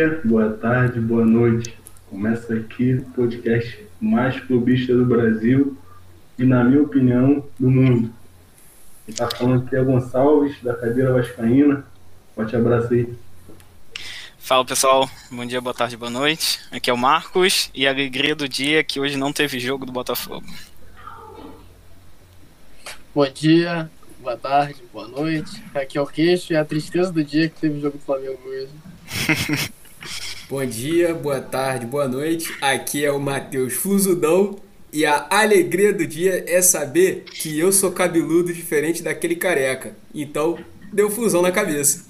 Dia, boa tarde, boa noite. Começa aqui o podcast mais clubista do Brasil e, na minha opinião, do mundo. Quem está falando aqui é Gonçalves, da cadeira Vascaína. Forte abraço aí. Fala pessoal, bom dia, boa tarde, boa noite. Aqui é o Marcos e a alegria do dia é que hoje não teve jogo do Botafogo. Bom dia, boa tarde, boa noite. Aqui é o Queixo e a tristeza do dia é que teve jogo do Flamengo hoje. Bom dia, boa tarde, boa noite. Aqui é o Matheus Flusudão e a alegria do dia é saber que eu sou cabeludo diferente daquele careca. Então, deu fusão na cabeça.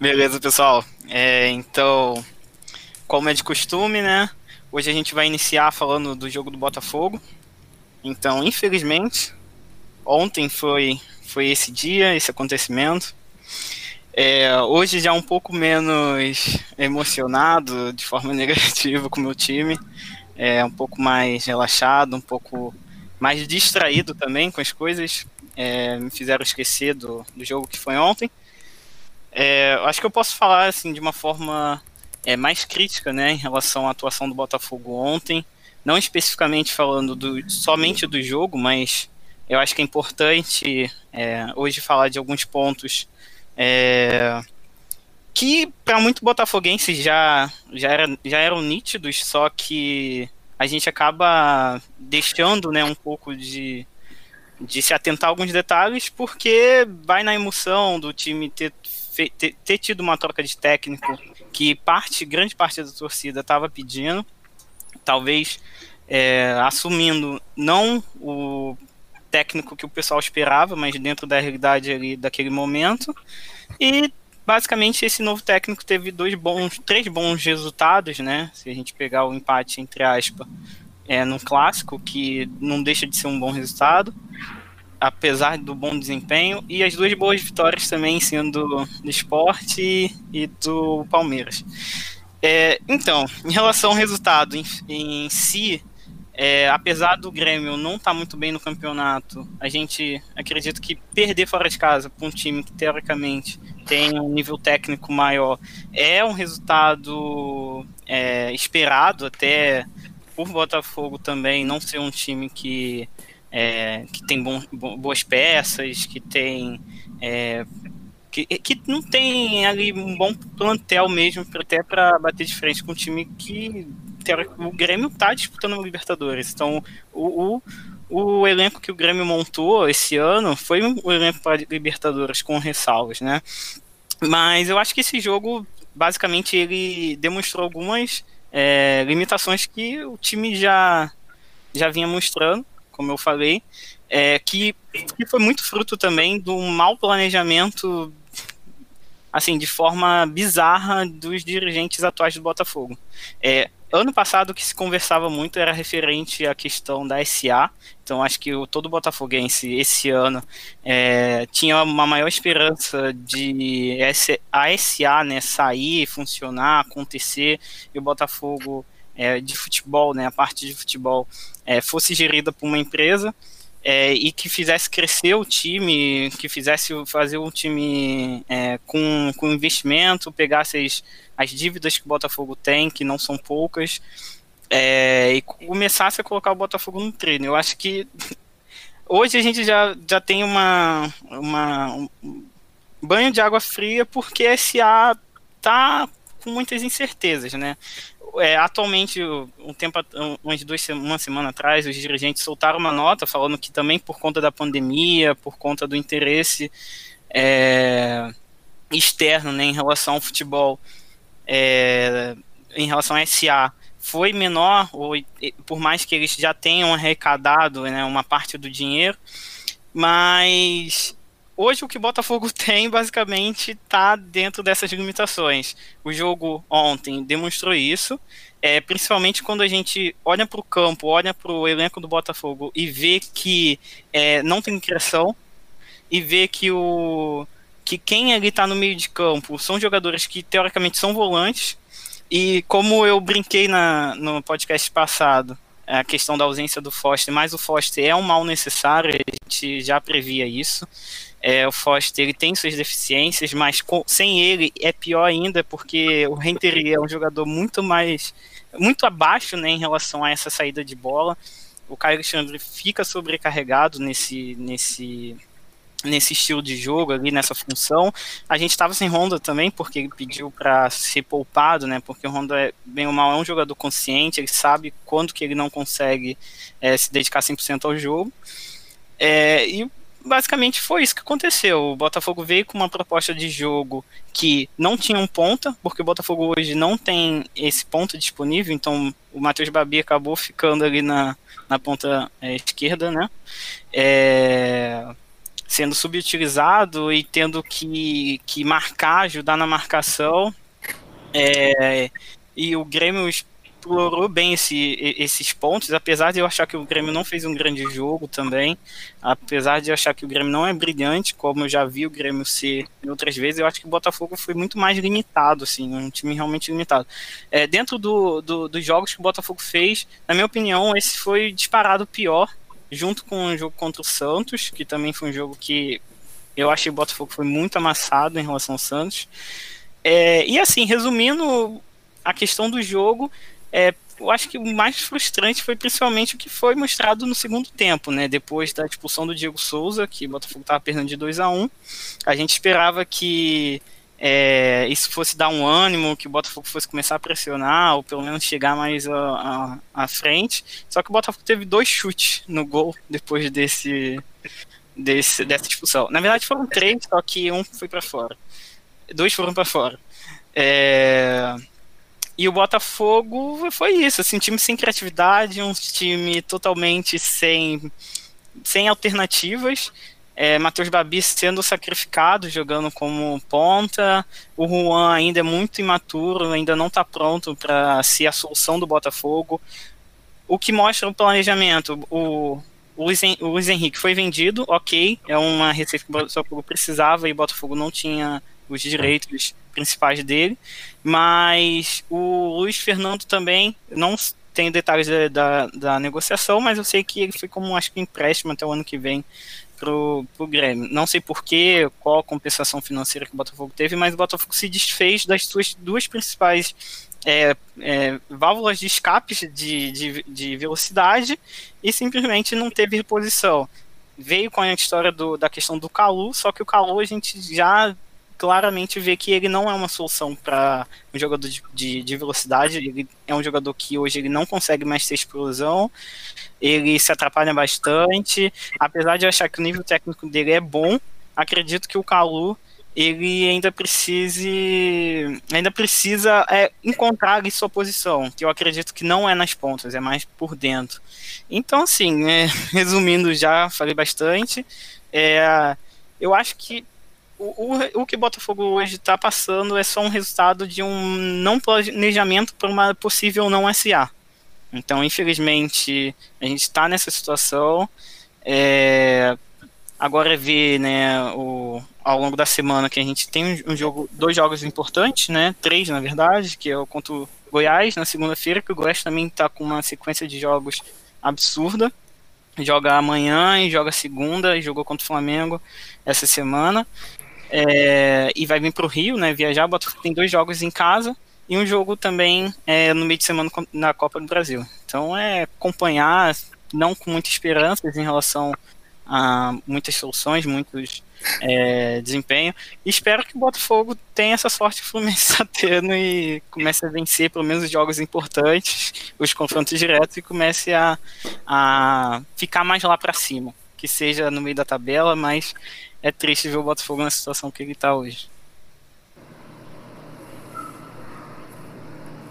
Beleza, pessoal. É, então, como é de costume, né? Hoje a gente vai iniciar falando do jogo do Botafogo. Então, infelizmente, ontem foi, foi esse dia, esse acontecimento. É, hoje já um pouco menos emocionado de forma negativa com o meu time, é, um pouco mais relaxado, um pouco mais distraído também com as coisas, é, me fizeram esquecer do, do jogo que foi ontem. É, acho que eu posso falar assim de uma forma é, mais crítica, né, em relação à atuação do Botafogo ontem, não especificamente falando do, somente do jogo, mas eu acho que é importante é, hoje falar de alguns pontos é, que para muito botafoguense já, já, era, já eram nítidos, só que a gente acaba deixando né, um pouco de, de se atentar a alguns detalhes, porque vai na emoção do time ter, ter, ter tido uma troca de técnico que parte, grande parte da torcida estava pedindo, talvez é, assumindo não o técnico que o pessoal esperava, mas dentro da realidade ali daquele momento. E basicamente esse novo técnico teve dois bons, três bons resultados, né? Se a gente pegar o empate entre aspas, é no clássico, que não deixa de ser um bom resultado, apesar do bom desempenho, e as duas boas vitórias também sendo do esporte e do Palmeiras. É, então, em relação ao resultado em, em si, é, apesar do Grêmio não estar tá muito bem no campeonato, a gente acredita que perder fora de casa para um time que teoricamente tem um nível técnico maior é um resultado é, esperado até por Botafogo também não ser um time que, é, que tem bom, boas peças, que tem é, que, que não tem ali um bom plantel mesmo até para bater de frente com um time que o Grêmio tá disputando o Libertadores. Então, o, o, o, elenco que o Grêmio montou esse ano foi um elenco para Libertadores com ressalvas, né? Mas eu acho que esse jogo, basicamente, ele demonstrou algumas é, limitações que o time já, já vinha mostrando, como eu falei, é, que, que foi muito fruto também do mau planejamento assim, de forma bizarra dos dirigentes atuais do Botafogo. É, ano passado o que se conversava muito era referente à questão da SA. Então acho que o, todo botafoguense esse ano é, tinha uma maior esperança de a SA né, sair, funcionar, acontecer e o Botafogo é, de futebol, né, a parte de futebol é, fosse gerida por uma empresa é, e que fizesse crescer o time, que fizesse fazer um time é, com, com investimento, pegasse as, as dívidas que o Botafogo tem, que não são poucas, é, e começasse a colocar o Botafogo no treino. Eu acho que hoje a gente já, já tem uma, uma um banho de água fria porque a SA tá com muitas incertezas, né? é, atualmente, um tempo, umas duas, uma semana atrás, os dirigentes soltaram uma nota falando que também por conta da pandemia, por conta do interesse é, externo né, em relação ao futebol, é, em relação à SA, foi menor, ou, por mais que eles já tenham arrecadado né, uma parte do dinheiro, mas hoje o que Botafogo tem basicamente está dentro dessas limitações. O jogo ontem demonstrou isso, é, principalmente quando a gente olha para o campo, olha para o elenco do Botafogo e vê que é, não tem criação e vê que o que quem ali está no meio de campo são jogadores que teoricamente são volantes e como eu brinquei na, no podcast passado a questão da ausência do Foster, mas o Foster é um mal necessário, a gente já previa isso. É, o Foster ele tem suas deficiências, mas com, sem ele é pior ainda, porque o Renteria é um jogador muito mais. muito abaixo né, em relação a essa saída de bola. O Caio Alexandre fica sobrecarregado nesse, nesse, nesse estilo de jogo ali, nessa função. A gente estava sem Honda também, porque ele pediu para ser poupado, né? Porque o Honda, é, bem ou mal, é um jogador consciente, ele sabe quando que ele não consegue é, se dedicar 100% ao jogo. É, e basicamente foi isso que aconteceu. O Botafogo veio com uma proposta de jogo que não tinha um ponta, porque o Botafogo hoje não tem esse ponto disponível, então o Matheus Babi acabou ficando ali na, na ponta é, esquerda, né? É, sendo subutilizado e tendo que, que marcar, ajudar na marcação. É, e o Grêmio explorou bem esse, esses pontos, apesar de eu achar que o Grêmio não fez um grande jogo também, apesar de eu achar que o Grêmio não é brilhante, como eu já vi o Grêmio ser outras vezes, eu acho que o Botafogo foi muito mais limitado, assim, um time realmente limitado. É, dentro do, do, dos jogos que o Botafogo fez, na minha opinião, esse foi disparado pior, junto com o jogo contra o Santos, que também foi um jogo que eu achei o Botafogo foi muito amassado em relação ao Santos. É, e assim, resumindo a questão do jogo, é, eu acho que o mais frustrante foi principalmente o que foi mostrado no segundo tempo, né? Depois da expulsão do Diego Souza, que o Botafogo estava perdendo de 2 a 1 um, a gente esperava que é, isso fosse dar um ânimo, que o Botafogo fosse começar a pressionar, ou pelo menos chegar mais à, frente. Só que o Botafogo teve dois chutes no gol depois desse, desse dessa expulsão. Na verdade foram três, só que um foi para fora. Dois foram para fora. É, e o Botafogo foi isso, assim, um time sem criatividade, um time totalmente sem, sem alternativas. É, Matheus Babi sendo sacrificado, jogando como ponta. O Juan ainda é muito imaturo, ainda não está pronto para ser a solução do Botafogo. O que mostra o planejamento. O, o Luiz, Henrique foi vendido, ok, é uma receita que o Botafogo precisava e o Botafogo não tinha os direitos principais dele, mas o Luiz Fernando também, não tenho detalhes da, da, da, negociação, mas eu sei que ele foi como acho que empréstimo até o ano que vem pro, pro Grêmio. Não sei porquê, qual a compensação financeira que o Botafogo teve, mas o Botafogo se desfez das suas duas principais é, é, válvulas de escape de, de, de, velocidade e simplesmente não teve reposição. Veio com a história do, da questão do Calu, só que o Calu a gente já claramente vê que ele não é uma solução para um jogador de, de, de, velocidade. Ele é um jogador que hoje ele não consegue mais ter explosão, ele se atrapalha bastante. Apesar de achar que o nível técnico dele é bom, acredito que o Calu ele ainda precise ainda precisa é, encontrar sua posição, que eu acredito que não é nas pontas, é mais por dentro. Então, assim, é, resumindo já, falei bastante. É, eu acho que o, o, o que Botafogo hoje está passando é só um resultado de um não planejamento para uma possível não SA. Então, infelizmente, a gente está nessa situação. É, agora é ver, né, o, ao longo da semana que a gente tem um jogo, dois jogos importantes, né, três na verdade, que é o contra o Goiás na segunda-feira, que o Goiás também está com uma sequência de jogos absurda. Joga amanhã e joga segunda e jogou contra o Flamengo essa semana. É, e vai vir para o Rio, né? Viajar. O Botafogo tem dois jogos em casa e um jogo também é, no meio de semana na Copa do Brasil. Então é acompanhar, não com muitas esperanças em relação a muitas soluções, muitos é, desempenho. E espero que o Botafogo tenha essa sorte Fluminense está tendo e comece a vencer pelo menos os jogos importantes, os confrontos diretos e comece a, a ficar mais lá para cima. Que seja no meio da tabela, mas é triste ver o Botafogo na situação que ele está hoje.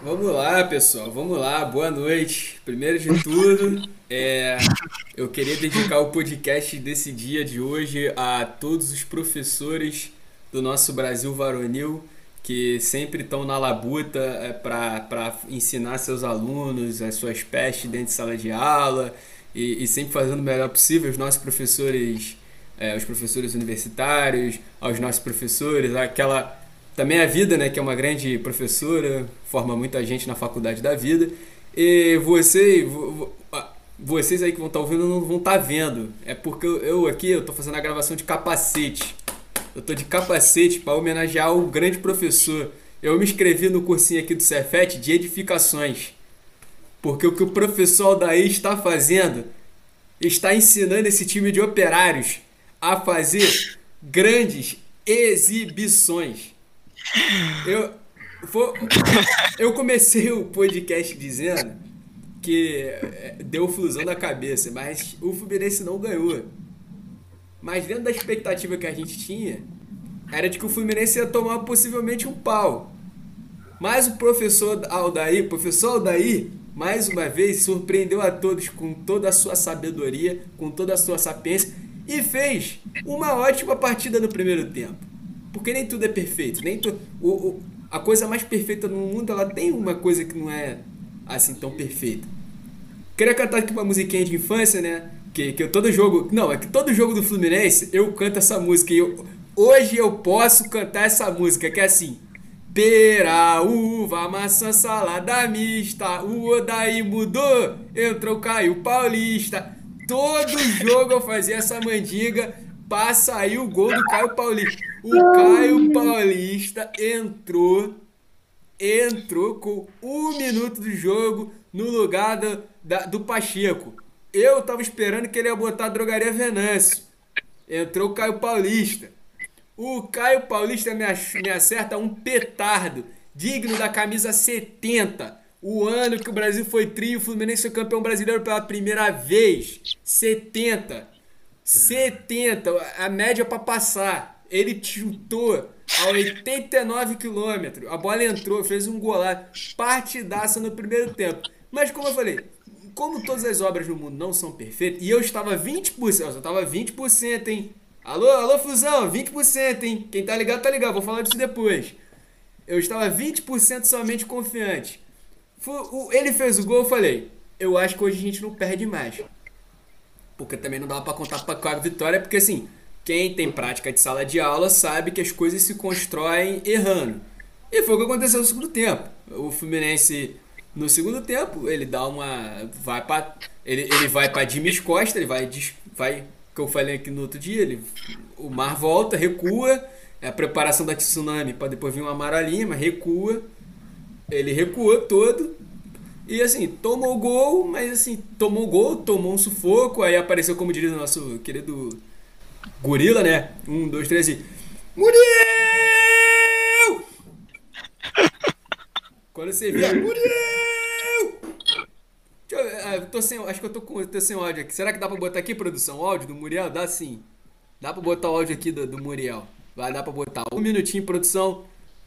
Vamos lá, pessoal, vamos lá, boa noite. Primeiro de tudo, é, eu queria dedicar o podcast desse dia de hoje a todos os professores do nosso Brasil varonil que sempre estão na labuta é, para ensinar seus alunos as suas pestes dentro de sala de aula e, e sempre fazendo o melhor possível. Os nossos professores é, aos professores universitários, aos nossos professores, aquela também a vida, né, que é uma grande professora, forma muita gente na faculdade da vida. E você, vocês aí que vão estar ouvindo não vão estar vendo. É porque eu, eu aqui eu tô fazendo a gravação de capacete. Eu tô de capacete para homenagear o grande professor. Eu me inscrevi no cursinho aqui do Cefet de edificações. Porque o que o professor daí está fazendo está ensinando esse time de operários a fazer grandes exibições. Eu, for, eu comecei o podcast dizendo que é, deu fusão na cabeça, mas o Fluminense não ganhou. Mas dentro da expectativa que a gente tinha, era de que o Fluminense ia tomar possivelmente um pau. Mas o professor Aldair, professor Aldair, mais uma vez surpreendeu a todos com toda a sua sabedoria, com toda a sua sapiência e fez uma ótima partida no primeiro tempo. Porque nem tudo é perfeito, nem tu, o, o, a coisa mais perfeita no mundo, ela tem uma coisa que não é assim tão perfeita. Queria cantar aqui uma musiquinha de infância, né? Que, que eu, todo jogo. Não, é que todo jogo do Fluminense eu canto essa música. E eu, hoje eu posso cantar essa música, que é assim. Pera, uva, maçã, salada mista. O Odaí mudou, entrou Caio Paulista. Todo jogo eu fazia essa mandiga pra sair o gol do Caio Paulista. O Caio Paulista entrou, entrou com um minuto do jogo no lugar do, da, do Pacheco. Eu tava esperando que ele ia botar a drogaria Venâncio. Entrou o Caio Paulista. O Caio Paulista me, me acerta um petardo, digno da camisa 70. O ano que o Brasil foi trio, o Fluminense foi campeão brasileiro pela primeira vez. 70. 70, a média para passar. Ele chutou a 89 km. A bola entrou, fez um golaço. Partidaça no primeiro tempo. Mas como eu falei, como todas as obras no mundo não são perfeitas, e eu estava 20%, eu só estava 20%, hein? Alô, alô, Fusão, 20%, hein? Quem tá ligado, tá ligado, vou falar disso depois. Eu estava 20% somente confiante. Ele fez o gol, eu falei, eu acho que hoje a gente não perde mais. Porque também não dava para contar com a vitória, porque assim, quem tem prática de sala de aula sabe que as coisas se constroem errando. E foi o que aconteceu no segundo tempo. O Fluminense, no segundo tempo, ele dá uma. vai para ele, ele vai para Dimas Costa, ele vai, vai que eu falei aqui no outro dia, ele, o mar volta, recua, é a preparação da tsunami para depois vir uma amarelinha, mas recua, ele recuou todo, e assim, tomou gol, mas assim, tomou gol, tomou um sufoco, aí apareceu, como diria o nosso querido gorila, né? Um, dois, três e. Muriel! Quando você vê, Muriel! Eu, tô sem, acho que eu tô, com, tô sem áudio aqui. Será que dá pra botar aqui, produção? O áudio do Muriel? Dá sim. Dá pra botar o áudio aqui do, do Muriel. Vai dar pra botar. Um minutinho, produção.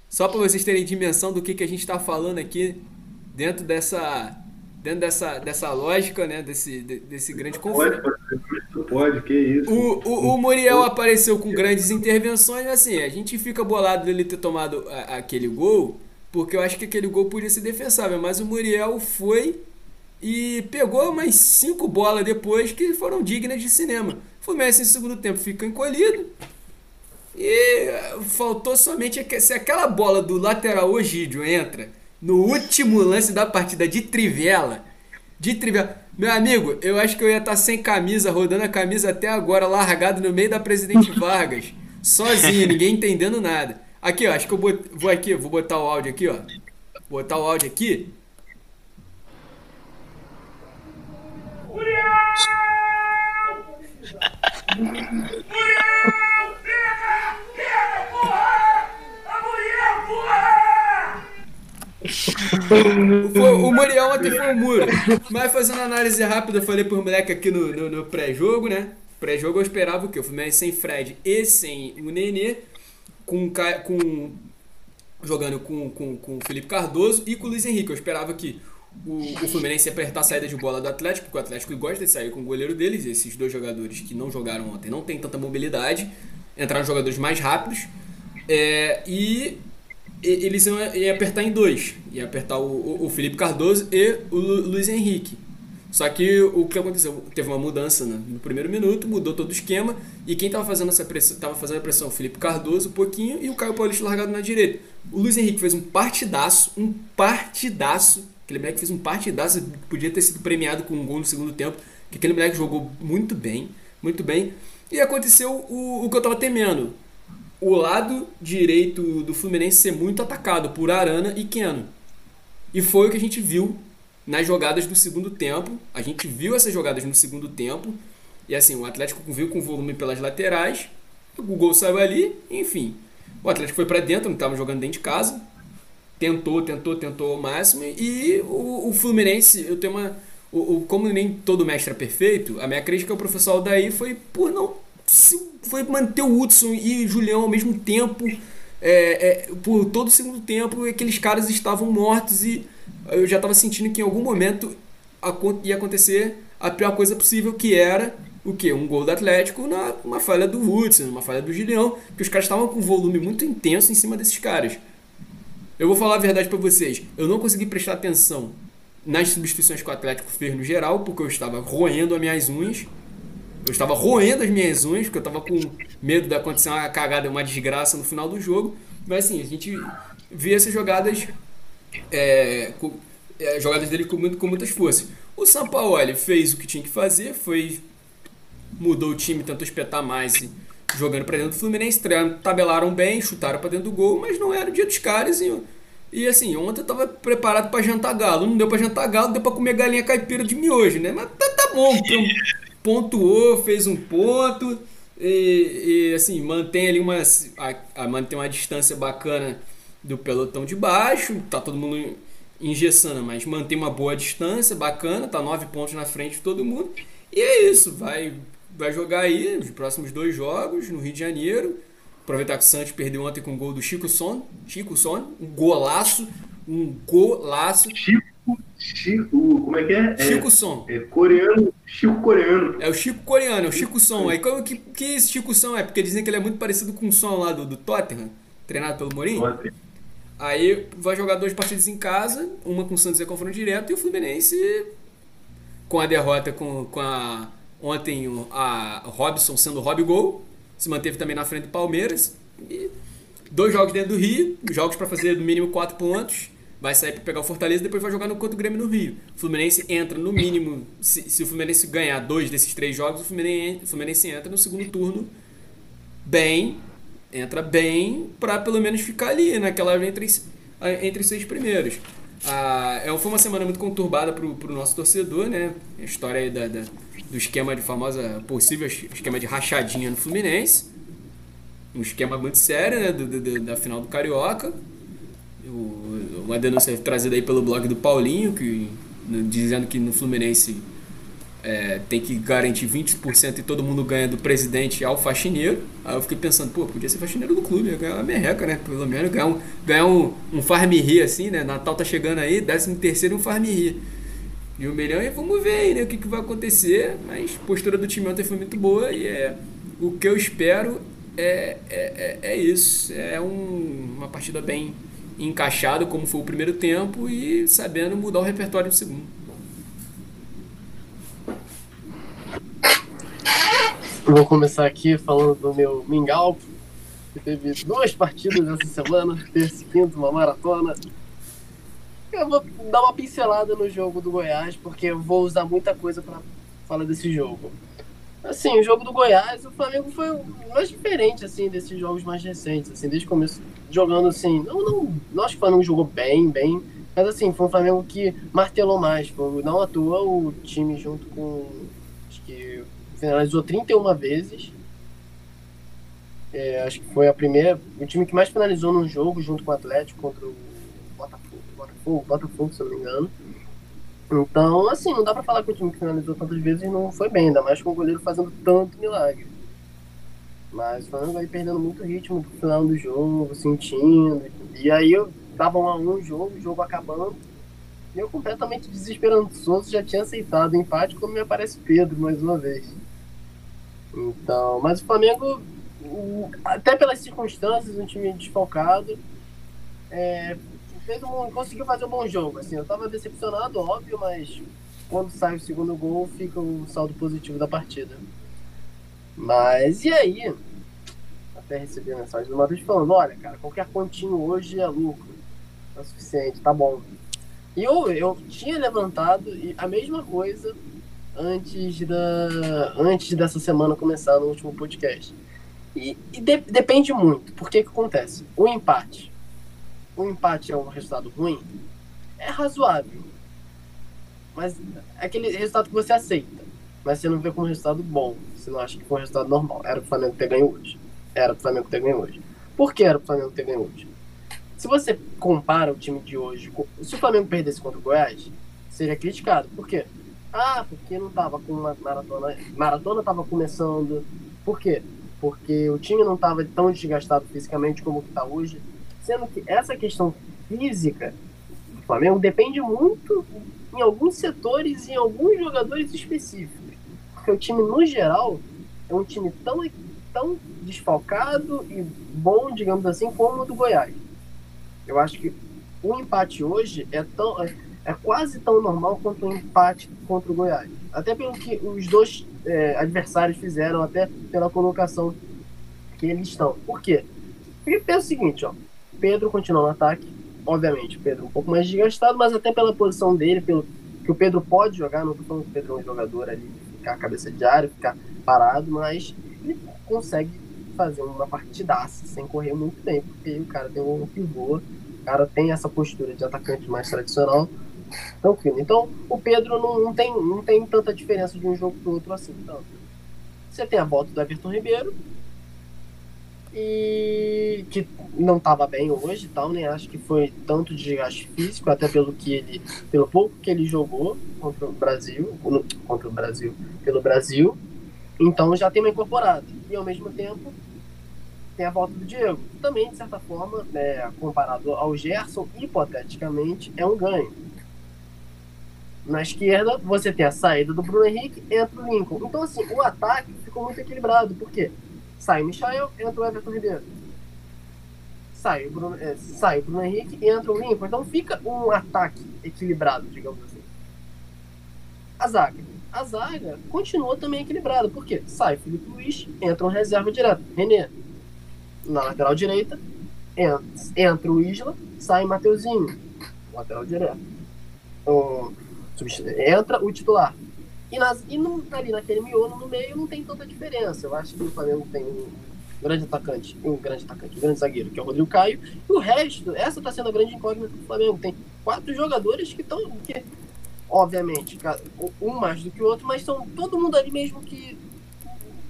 Só pra vocês terem dimensão do que, que a gente tá falando aqui dentro dessa. Dentro dessa, dessa lógica, né? Desse, desse grande conflito. Pode, pode, que isso. O, o, o Muriel apareceu com grandes intervenções, assim, a gente fica bolado dele ter tomado a, aquele gol, porque eu acho que aquele gol podia ser defensável, mas o Muriel foi e pegou mais cinco bolas depois que foram dignas de cinema. O Fluminense em segundo tempo fica encolhido. E faltou somente se aquela bola do lateral Ogídio entra no último lance da partida de trivela. De trivela. Meu amigo, eu acho que eu ia estar sem camisa, rodando a camisa até agora, largado no meio da Presidente Vargas. Sozinho, ninguém entendendo nada. Aqui, ó, acho que eu vou aqui, vou botar o áudio aqui, ó. Botar o áudio aqui. Porra! o Muriel ontem foi um muro. Mas fazendo análise rápida, eu falei pro moleque aqui no, no, no pré-jogo, né? Pré-jogo eu esperava o quê? O Fluminense sem Fred e sem o Nenê, com, com jogando com, com, com o Felipe Cardoso e com o Luiz Henrique. Eu esperava que o, o Fluminense apertar a saída de bola do Atlético, porque o Atlético gosta de sair com o goleiro deles. Esses dois jogadores que não jogaram ontem não tem tanta mobilidade, entraram jogadores mais rápidos. É, e eles iam, iam, apertar em dois: ia apertar o, o, Felipe Cardoso e o Luiz Henrique. Só que o que aconteceu? Teve uma mudança né? no primeiro minuto, mudou todo o esquema, e quem estava fazendo essa pressão, tava fazendo a pressão, o Felipe Cardoso, um pouquinho, e o Caio Paulista largado na direita. O Luiz Henrique fez um partidaço, um partidaço Aquele moleque fez um partidaço, podia ter sido premiado com um gol no segundo tempo, que aquele moleque jogou muito bem, muito bem. E aconteceu o, o que eu tava temendo. O lado direito do Fluminense ser muito atacado por Arana e Keno. E foi o que a gente viu nas jogadas do segundo tempo. A gente viu essas jogadas no segundo tempo. E assim, o Atlético viu com volume pelas laterais. O gol saiu ali, enfim. O Atlético foi para dentro, não estava jogando dentro de casa. Tentou, tentou, tentou ao máximo. E o, o Fluminense, eu tenho uma. O, o, como nem todo mestre é perfeito, a minha crítica ao professor Aldair foi por não. Foi manter o Hudson e o Julião ao mesmo tempo. É, é, por todo o segundo tempo, aqueles caras estavam mortos e eu já estava sentindo que em algum momento ia acontecer a pior coisa possível, que era o que? Um gol do Atlético na uma falha do Hudson, uma falha do Gileão, que os caras estavam com um volume muito intenso em cima desses caras. Eu vou falar a verdade para vocês, eu não consegui prestar atenção nas substituições que o Atlético fez no geral, porque eu estava roendo as minhas unhas. Eu estava roendo as minhas unhas, porque eu estava com medo de acontecer uma cagada, uma desgraça no final do jogo. Mas assim, a gente vê essas jogadas, é, com, é, jogadas dele com, muito, com muitas forças. O Sampaoli fez o que tinha que fazer, foi mudou o time, tentou espetar mais e jogando para dentro do Fluminense, tabelaram bem, chutaram para dentro do gol, mas não era o dia dos caras e, e assim, ontem eu tava preparado para jantar galo, não deu para jantar galo, deu para comer galinha caipira de miojo, né? Mas tá, tá bom, pontuou, fez um ponto e, e assim, mantém ali uma a, a, mantém uma distância bacana do pelotão de baixo, tá todo mundo engessando, mas mantém uma boa distância, bacana, tá nove pontos na frente de todo mundo. E é isso, vai vai jogar aí os próximos dois jogos no Rio de Janeiro. Aproveitar que o Santos perdeu ontem com o gol do Chico Son. Chico Son, um golaço. Um golaço. Chico, Chico, como é que é? Chico é, Son. É coreano, Chico coreano. É o Chico coreano, é o Chico Son. Aí como que, que esse Chico Son é? Porque dizem que ele é muito parecido com o Son lá do, do Tottenham, treinado pelo Mourinho. Tottenham. Aí vai jogar duas partidas em casa, uma com o Santos é confronto direto e o Fluminense com a derrota com, com a Ontem a Robson sendo Rob Gol, se manteve também na frente do Palmeiras. E dois jogos dentro do Rio, jogos para fazer no mínimo quatro pontos. Vai sair para pegar o Fortaleza e depois vai jogar no contra o Grêmio no Rio. O Fluminense entra no mínimo, se, se o Fluminense ganhar dois desses três jogos, o Fluminense, o Fluminense entra no segundo turno bem, entra bem para pelo menos ficar ali naquela entre, entre os seis primeiros. Ah, é, foi uma semana muito conturbada para o nosso torcedor, né? A história aí da, da do esquema de famosa possível esquema de rachadinha no Fluminense. Um esquema muito sério, né? Do, do, da final do Carioca. O, uma denúncia trazida aí pelo blog do Paulinho, que, dizendo que no Fluminense é, tem que garantir 20% e todo mundo ganha do presidente ao faxineiro. Aí eu fiquei pensando, pô, podia ser faxineiro do clube, ia ganhar uma merreca, né? Pelo menos ganhar um, ganhar um, um farm assim, né? Natal tá chegando aí, 13 terceiro um farm de um milhão e vamos ver aí, né, o que, que vai acontecer. Mas a postura do time ontem foi muito boa e é o que eu espero é, é, é, é isso. É um, uma partida bem encaixada, como foi o primeiro tempo, e sabendo mudar o repertório do segundo. Vou começar aqui falando do meu Mingau, que teve duas partidas essa semana, terça e quinta, uma maratona. Eu vou dar uma pincelada no jogo do Goiás, porque eu vou usar muita coisa para falar desse jogo. Assim, o jogo do Goiás, o Flamengo foi o mais diferente, assim, desses jogos mais recentes, assim, desde o começo, jogando, assim, não, não, não acho que o Flamengo jogou bem, bem, mas, assim, foi um Flamengo que martelou mais, foi, não à toa o time junto com, acho que finalizou 31 vezes, é, acho que foi a primeira, o time que mais finalizou num jogo, junto com o Atlético, contra o Botafogo, Botafogo, se eu não me engano. Então, assim, não dá pra falar que o time que finalizou tantas vezes não foi bem, ainda mais com o goleiro fazendo tanto milagre. Mas o Flamengo vai perdendo muito ritmo pro final do jogo, sentindo. E aí eu tava um a um jogo, o jogo acabando. E eu completamente desesperançoso já tinha aceitado o empate quando me aparece Pedro mais uma vez. Então, mas o Flamengo, até pelas circunstâncias, um time desfalcado, é, fez um, conseguiu fazer um bom jogo. Assim, eu tava decepcionado, óbvio, mas quando sai o segundo gol, fica um saldo positivo da partida. Mas e aí? Até recebi a mensagem do Matheus falando, olha, cara, qualquer pontinho hoje é lucro. É o suficiente, tá bom. E eu, eu tinha levantado a mesma coisa antes, da, antes dessa semana começar no último podcast. E, e de- depende muito. Por que que acontece? O empate. O empate é um resultado ruim? É razoável. Mas é aquele resultado que você aceita. Mas você não vê como resultado bom. Você não acha que foi um resultado normal. Era o Flamengo ter ganho hoje. Era o Flamengo ter ganho hoje. Por que era o Flamengo ter ganho hoje? Se você compara o time de hoje, se o Flamengo perdesse contra o Goiás, seria criticado. Por quê? Ah, porque não tava com uma maratona. Maratona tava começando. Por quê? Porque o time não tava tão desgastado fisicamente como que tá hoje. Sendo que essa questão física do Flamengo depende muito em alguns setores e em alguns jogadores específicos. Porque o time, no geral, é um time tão, tão desfalcado e bom, digamos assim, como o do Goiás. Eu acho que o empate hoje é, tão, é, é quase tão normal quanto o empate contra o Goiás. Até pelo que os dois é, adversários fizeram, até pela colocação que eles estão. Por quê? Porque pensa o seguinte, ó. Pedro continua no ataque. Obviamente, Pedro um pouco mais desgastado, mas até pela posição dele, pelo que o Pedro pode jogar, não tô falando que o Pedro é um jogador ali, ficar cabeça de área, ficar parado, mas ele consegue fazer uma partidaça sem correr muito tempo, porque o cara tem um pivô, o cara tem essa postura de atacante mais tradicional, tranquilo. Então, o Pedro não, não tem, não tem tanta diferença de um jogo pro outro assim. Então, você tem a volta do Everton Ribeiro, e que não estava bem hoje e tal, nem acho que foi tanto desgaste físico, até pelo que ele, pelo pouco que ele jogou contra o Brasil, contra o Brasil, pelo Brasil, então já tem uma incorporada. E ao mesmo tempo tem a volta do Diego. Também, de certa forma, né, comparado ao Gerson, hipoteticamente, é um ganho. Na esquerda, você tem a saída do Bruno Henrique, entra o Lincoln. Então, assim, o ataque ficou muito equilibrado. Por quê? Sai o Michael, entra o Everton Ribeiro. Sai o Bruno, é, sai o Bruno Henrique e entra o Lincoln. Então fica um ataque equilibrado, digamos assim. A zaga. A zaga continua também equilibrada. Por quê? Sai Felipe Luiz, entra um reserva direto. René. Na lateral direita, entra, entra o Isla, sai Mateuzinho. Lateral direto. Substitu- entra o titular. E, nas, e não, ali naquele miolo no meio não tem tanta diferença. Eu acho que o Flamengo tem um grande atacante, um grande atacante, um grande zagueiro, que é o Rodrigo Caio. E o resto, essa está sendo a grande incógnita do Flamengo. Tem quatro jogadores que estão. Que, obviamente, um mais do que o outro, mas são todo mundo ali mesmo que.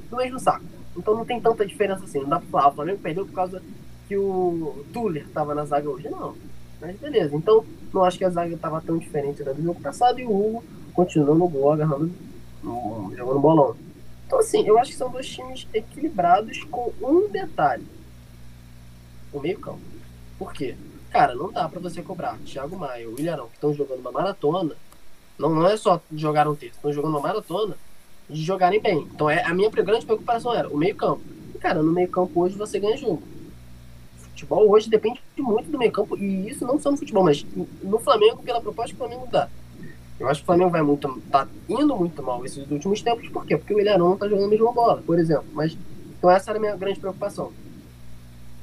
do mesmo saco. Então não tem tanta diferença assim. Não dá pra falar, "Ah, o Flamengo perdeu por causa que o Tuller estava na zaga hoje. Não. Mas beleza. Então, não acho que a zaga estava tão diferente da do jogo passado e o Hugo continuou no gol, agarrando, jogando bolão. Então, assim, eu acho que são dois times equilibrados com um detalhe: o meio-campo. Por quê? Cara, não dá pra você cobrar Thiago Maia o Ilharão, que estão jogando uma maratona. Não, não é só jogar um terço, estão jogando uma maratona de jogarem bem. Então, é, a minha grande preocupação era o meio-campo. Cara, no meio-campo hoje você ganha jogo. Futebol hoje depende muito do meio-campo, e isso não só no futebol, mas no Flamengo, pela proposta que o Flamengo dá. Eu acho que o Flamengo vai muito, tá indo muito mal esses últimos tempos, por quê? Porque o Ilharão não tá jogando a mesma bola, por exemplo. Mas, então essa era a minha grande preocupação.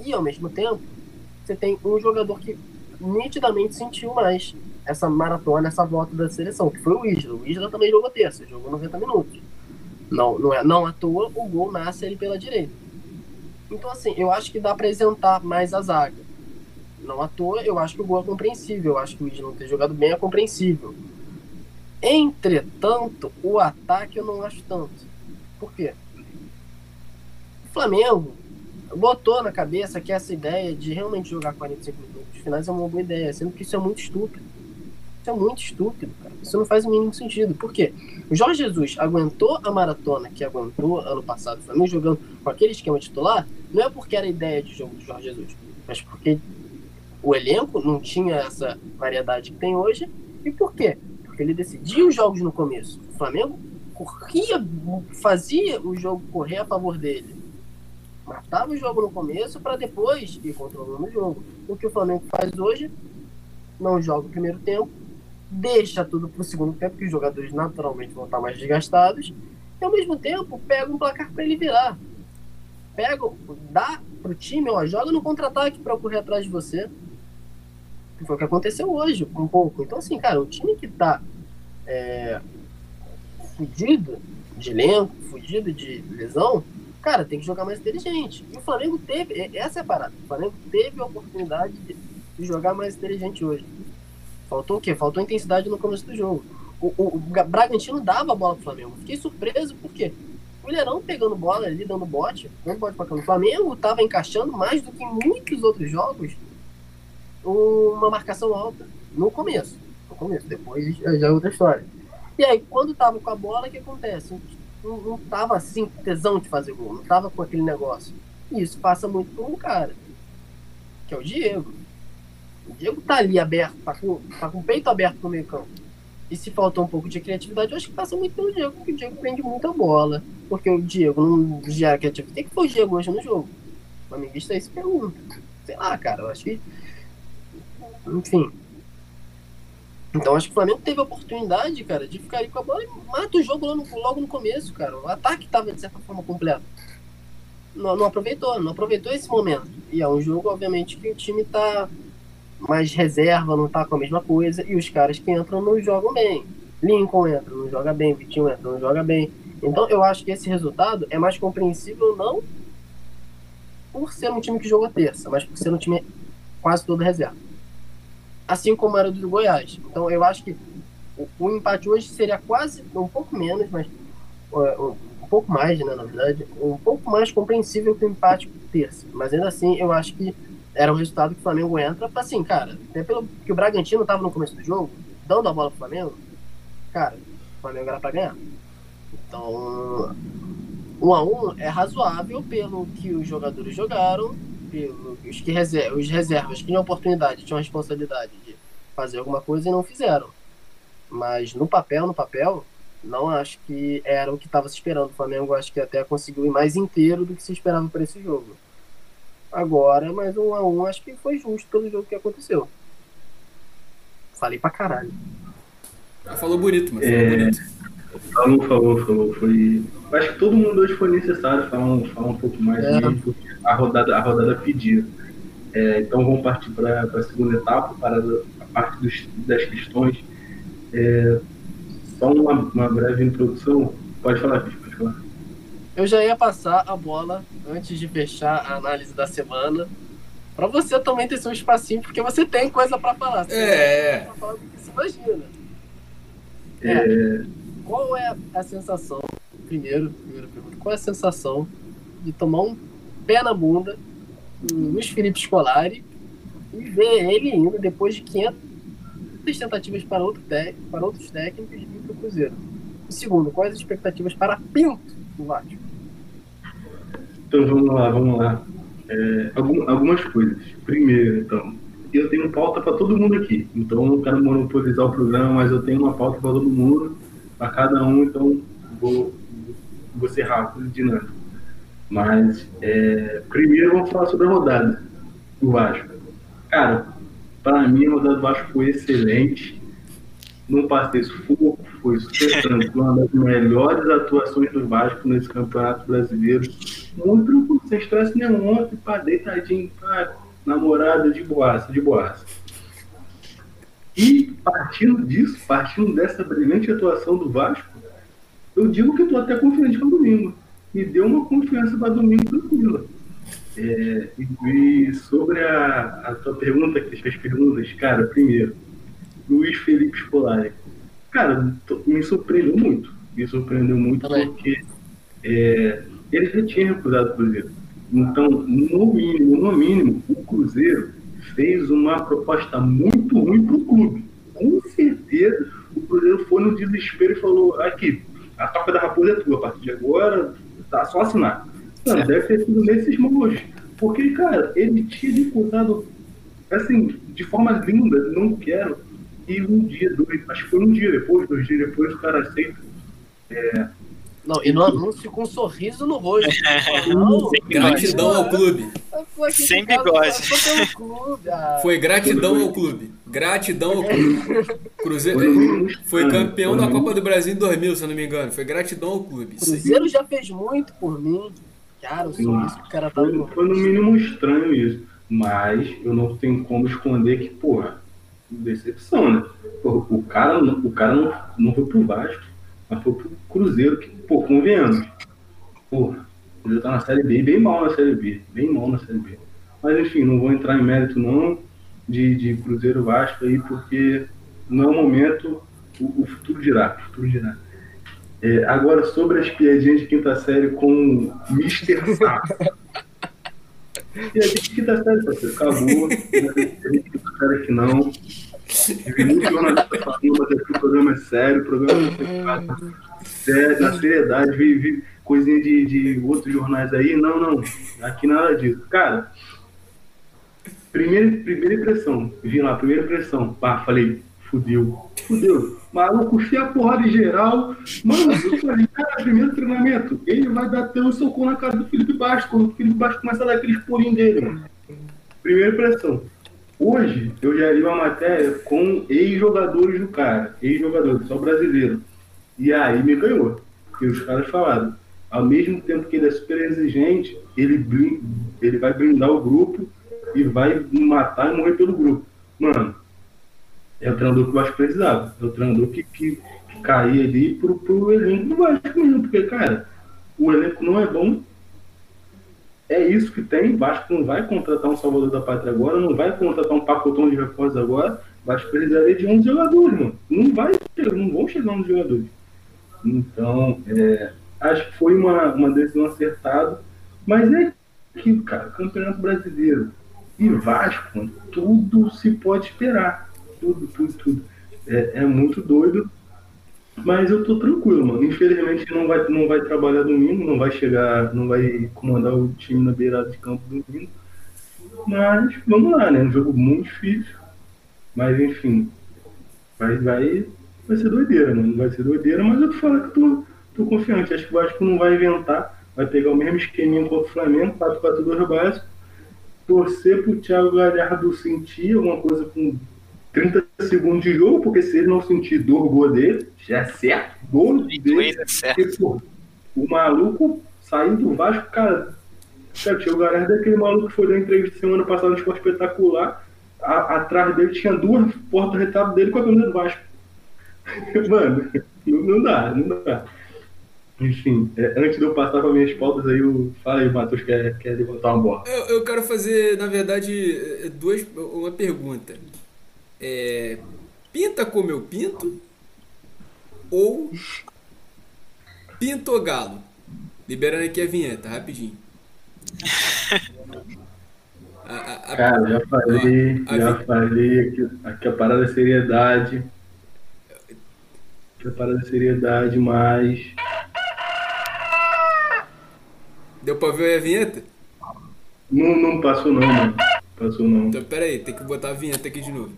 E ao mesmo tempo, você tem um jogador que nitidamente sentiu mais essa maratona, essa volta da seleção, que foi o Isla. O Isla também jogou terça, jogou 90 minutos. Não, não, é, não à toa o gol nasce ali pela direita. Então, assim, eu acho que dá pra isentar mais a zaga. Não à toa, eu acho que o gol é compreensível. Eu acho que o Isla não ter jogado bem é compreensível. Entretanto, o ataque eu não acho tanto. Por quê? O Flamengo botou na cabeça que essa ideia de realmente jogar 45 minutos finais é uma boa ideia, sendo que isso é muito estúpido. É muito estúpido, cara. Isso não faz o mínimo sentido. Por quê? O Jorge Jesus aguentou a maratona que aguentou ano passado, o Flamengo jogando com aquele esquema titular, não é porque era a ideia de jogo do Jorge Jesus, mas porque o elenco não tinha essa variedade que tem hoje. E por quê? Porque ele decidia os jogos no começo. O Flamengo corria, fazia o jogo correr a favor dele. Matava o jogo no começo para depois ir controlando o jogo. O que o Flamengo faz hoje, não joga o primeiro tempo, deixa tudo para o segundo tempo, que os jogadores naturalmente vão estar mais desgastados, e ao mesmo tempo pega um placar para ele virar. Pega, dá pro time, ó, joga no contra-ataque para correr atrás de você. que foi o que aconteceu hoje, um pouco. Então, assim, cara, o time que tá é, fudido de elenco, fudido de lesão, cara, tem que jogar mais inteligente. E o Flamengo teve, essa é a parada, o Flamengo teve a oportunidade de, de jogar mais inteligente hoje. Faltou o quê? Faltou intensidade no começo do jogo. O, o, o Bragantino dava a bola pro Flamengo. Fiquei surpreso porque o Ilharão pegando bola ali, dando bote, dando bote pra. O Flamengo tava encaixando mais do que em muitos outros jogos uma marcação alta no começo. No começo, depois já é outra história. E aí, quando tava com a bola, o que acontece? Não, não tava assim, tesão de fazer gol, não tava com aquele negócio. E isso passa muito por um cara, que é o Diego. O Diego tá ali aberto, tá com, tá com o peito aberto no meio campo. E se faltou um pouco de criatividade, eu acho que passa muito pelo Diego, porque o Diego prende muita bola. Porque o Diego não gera criatividade. Tem que foi o Diego hoje no jogo. O amiguista aí se pergunta. Sei lá, cara, eu acho que. Enfim. Então acho que o Flamengo teve a oportunidade, cara, de ficar aí com a bola e mata o jogo logo no, logo no começo, cara. O ataque estava de certa forma completo. Não, não, aproveitou, não aproveitou esse momento. E é um jogo, obviamente, que o time tá mais reserva, não tá com a mesma coisa, e os caras que entram não jogam bem. Lincoln entra, não joga bem, Vitinho entra, não joga bem. Então eu acho que esse resultado é mais compreensível não por ser um time que jogou terça, mas por ser um time quase todo reserva assim como era do Goiás. Então eu acho que o, o empate hoje seria quase um pouco menos, mas um pouco mais, né, na verdade, um pouco mais compreensível que o empate terça. Mas ainda assim, eu acho que era um resultado que o Flamengo entra assim, cara, até pelo que o Bragantino estava no começo do jogo, dando a bola pro Flamengo, cara, o Flamengo era para ganhar. Então, um a um é razoável pelo que os jogadores jogaram os, que reserva, os reservas que tinham oportunidade, tinham responsabilidade de fazer alguma coisa e não fizeram. Mas no papel, no papel, não acho que era o que estava se esperando. O Flamengo acho que até conseguiu ir mais inteiro do que se esperava para esse jogo. Agora, mais um a um, acho que foi justo pelo jogo que aconteceu. Falei pra caralho. Ah, falou bonito, mas falou é... bonito. Falou, falou, falou. Foi. Acho que todo mundo hoje foi necessário falar, falar um pouco mais é. mesmo, a rodada, a rodada pediu. É, então vamos partir para a segunda etapa, para a parte dos, das questões. É, só uma, uma, breve introdução. Pode falar, pode falar. Eu já ia passar a bola antes de fechar a análise da semana. Para você também ter seu espacinho, porque você tem coisa para falar. Você é. Pra falar do que se imagina. É. é. Qual é a sensação? Primeiro, primeira pergunta. Qual é a sensação de tomar um pé na bunda Luiz Felipe Scolari e ver ele indo depois de 500 tentativas para, outro para outros técnicos e para o Cruzeiro. E segundo, quais as expectativas para Pinto do Vasco? Então vamos lá, vamos lá. É, algumas coisas. Primeiro, então, eu tenho pauta para todo mundo aqui. Então não quero monopolizar o programa, mas eu tenho uma pauta para todo mundo, para cada um, então vou, vou ser rápido e dinâmico. Mas, é, primeiro vamos falar sobre a rodada do Vasco. Cara, para mim a rodada do Vasco foi excelente. Não passei sufoco, foi tranquilo, uma das melhores atuações do Vasco nesse campeonato brasileiro. Muito tranquilo, sem estresse nenhum, ontem, pá, deitadinho, pá, namorada de boaça, de boaça. E partindo disso, partindo dessa brilhante atuação do Vasco, eu digo que estou até confiante o domingo me deu uma confiança para domingo tranquila. É, e sobre a, a tua pergunta, fez perguntas, cara, primeiro, Luiz Felipe Scolari. Cara, me surpreendeu muito. Me surpreendeu muito Também. porque é, ele já tinha recusado o Cruzeiro. Então, no mínimo, no mínimo, o Cruzeiro fez uma proposta muito ruim para o clube. Com certeza, o Cruzeiro foi no desespero e falou: aqui, a toca da raposa é tua, a partir de agora, tá? Só assinar. Mano, deve ter sido nesses moldes. Porque, cara, ele tinha dificultado, assim, de forma linda, não quero. E um dia, dois, acho que foi um dia depois, dois dias depois, o cara aceita. É, não, e no anúncio com um sorriso no rosto. Não, gratidão ao clube. Sem bigode. Ah. Foi gratidão ao clube. Gratidão ao clube. Cruzeiro foi campeão da Copa do Brasil em 2000, se eu não me engano. Foi gratidão ao clube. Cruzeiro já fez muito por mim. Cara, o sorriso que o cara tá foi, foi no mínimo estranho isso. Mas eu não tenho como esconder que, porra, decepção, né? O cara, o cara não, não foi pro Vasco, mas foi pro Cruzeiro, que, pô, convenhamos. Pô, o Cruzeiro tá na Série B, bem mal na Série B, bem mal na Série B. Mas enfim, não vou entrar em mérito não de, de Cruzeiro Vasco aí, porque não é o momento, o, o futuro dirá, o futuro dirá. É, agora, sobre as piadinhas de quinta série com Mr. Sapo. piadinha de quinta série, parceiro, acabou. Quinta série que não. Vi muito jornalista falando, mas aqui o programa é sério, o programa é sério, na seriedade, vi, vi coisinha de, de outros jornais aí. Não, não, aqui nada disso. Cara, primeira, primeira impressão, vi lá, primeira impressão, pá, falei, fudeu, fudeu. Maluco, fia a porrada em geral. Mano, eu falei, cara, primeiro treinamento, ele vai dar até um soco na cara do Felipe Bastos, quando o Felipe Bastos começa a dar aqueles pulinhos dele, mano. Primeira impressão. Hoje, eu já li uma matéria com ex-jogadores do cara, ex-jogadores, só brasileiro. E aí me ganhou. Porque os caras falaram, ao mesmo tempo que ele é super exigente, ele, blind, ele vai blindar o grupo e vai matar e morrer pelo grupo. Mano, é o treinador que o Vasco precisava. É o treinador que, que, que caía ali pro, pro elenco do Vasco mesmo. Porque, cara, o elenco não é bom. É isso que tem. O Vasco não vai contratar um Salvador da Pátria agora, não vai contratar um pacotão de reforços agora. O Vasco precisaria de 11 jogadores, mano. Não, vai, não vão chegar 11 jogadores. Então, é, acho que foi uma, uma decisão acertada. Mas é que, cara, Campeonato Brasileiro e Vasco, tudo se pode esperar tudo, tudo, tudo. É, é muito doido. Mas eu tô tranquilo, mano. Infelizmente não vai, não vai trabalhar domingo, não vai chegar, não vai comandar o time na beirada de campo domingo. Mas vamos lá, né? Um jogo muito difícil. Mas enfim. Vai, vai, vai ser doideira, mano. Vai ser doideira, mas eu tô falando que tô, tô confiante. Acho que o Vasco não vai inventar. Vai pegar o mesmo esqueminha contra o Flamengo, 4-4-2 básico. Torcer pro Thiago Galhardo sentir alguma coisa com 30 segundos de jogo, porque se ele não sentir dor, gol dele, já é certo. Gol dele. É certo. Porque, pô, o maluco saiu do Vasco, cara. Cara, tinha o Galhardo daquele maluco que foi da entrevista semana passada no Esporte Espetacular. A, atrás dele tinha duas portas retrato dele com a camisa do Vasco. Mano, não, não, dá, não dá. Enfim, é, antes de eu passar para minhas pautas aí, eu... fala aí, Matheus, quer, quer levantar uma bola. Eu, eu quero fazer, na verdade, duas, uma pergunta é, pinta como eu pinto ou pinto galo? Liberando aqui a vinheta, rapidinho. A, a, a, Cara, já falei, já falei aqui, aqui a parada é seriedade. Aqui a parada é seriedade, mas. Deu pra ver a vinheta? Não, não passou não, mano. Passou não. Então pera aí, tem que botar a vinheta aqui de novo.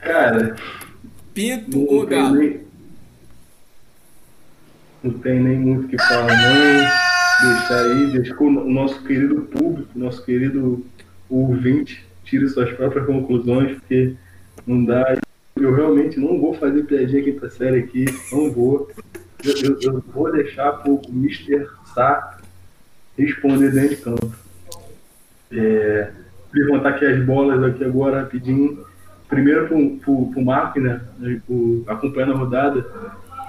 Cara. Pinto ou galo? Nem, não tem nem muito o que falar, não. Deixar aí, deixa o nosso querido público, nosso querido ouvinte, tire suas próprias conclusões, porque não dá. Eu realmente não vou fazer piadinha quinta série aqui, não vou. Eu, eu, eu vou deixar pro Mr. Sá responder dentro de campo. É, levantar aqui as bolas aqui agora rapidinho. Primeiro pro, pro, pro Marco, né? Pro, acompanhando a rodada.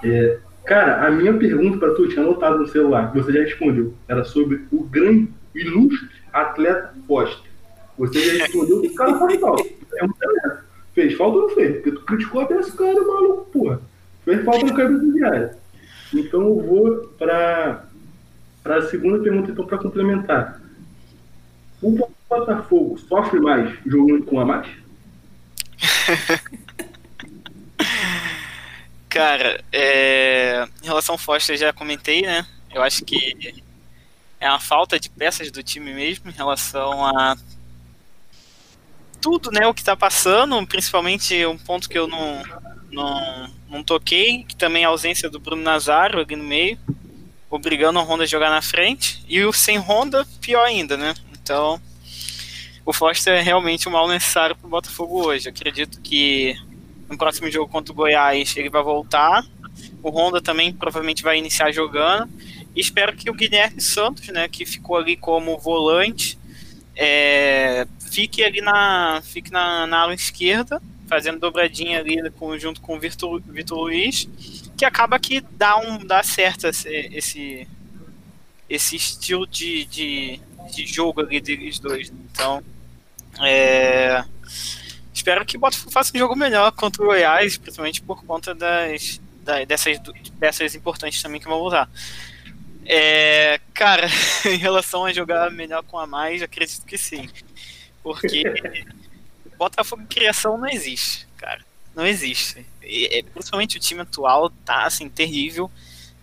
É, cara, a minha pergunta para tu, tinha anotado no celular, você já respondeu. Era sobre o grande, ilustre atleta Foster. Você já respondeu que o cara faz falta. É um talento. Fez falta ou não fez? Porque tu criticou até esse cara, maluco, porra. Fez falta no cabeça diário. Então eu vou para a segunda pergunta, então, para complementar. O Botafogo sofre mais jogando com a mais? Cara, é... em relação ao Foster, já comentei, né? Eu acho que é uma falta de peças do time mesmo em relação a tudo, né? O que tá passando, principalmente um ponto que eu não, não, não toquei, que também é a ausência do Bruno Nazário ali no meio, obrigando a Honda a jogar na frente, e o sem Honda, pior ainda, né? Então, o Foster é realmente um mal necessário para o Botafogo hoje. acredito que no próximo jogo contra o Goiás ele vai voltar. O Honda também provavelmente vai iniciar jogando. E espero que o Guilherme Santos, né, que ficou ali como volante, é, fique ali na, fique na, na ala esquerda, fazendo dobradinha ali com, junto com o Vitor, Vitor Luiz, que acaba que dá, um, dá certo esse, esse, estilo de, de, de jogo ali deles dois. Então, é, espero que o Botafogo faça um jogo melhor contra o Goiás, principalmente por conta das, da, dessas peças importantes também que vão usar. É, cara, em relação a jogar melhor com a mais, acredito que sim. Porque Botafogo em criação não existe, cara. Não existe. E, é, principalmente o time atual tá assim, terrível.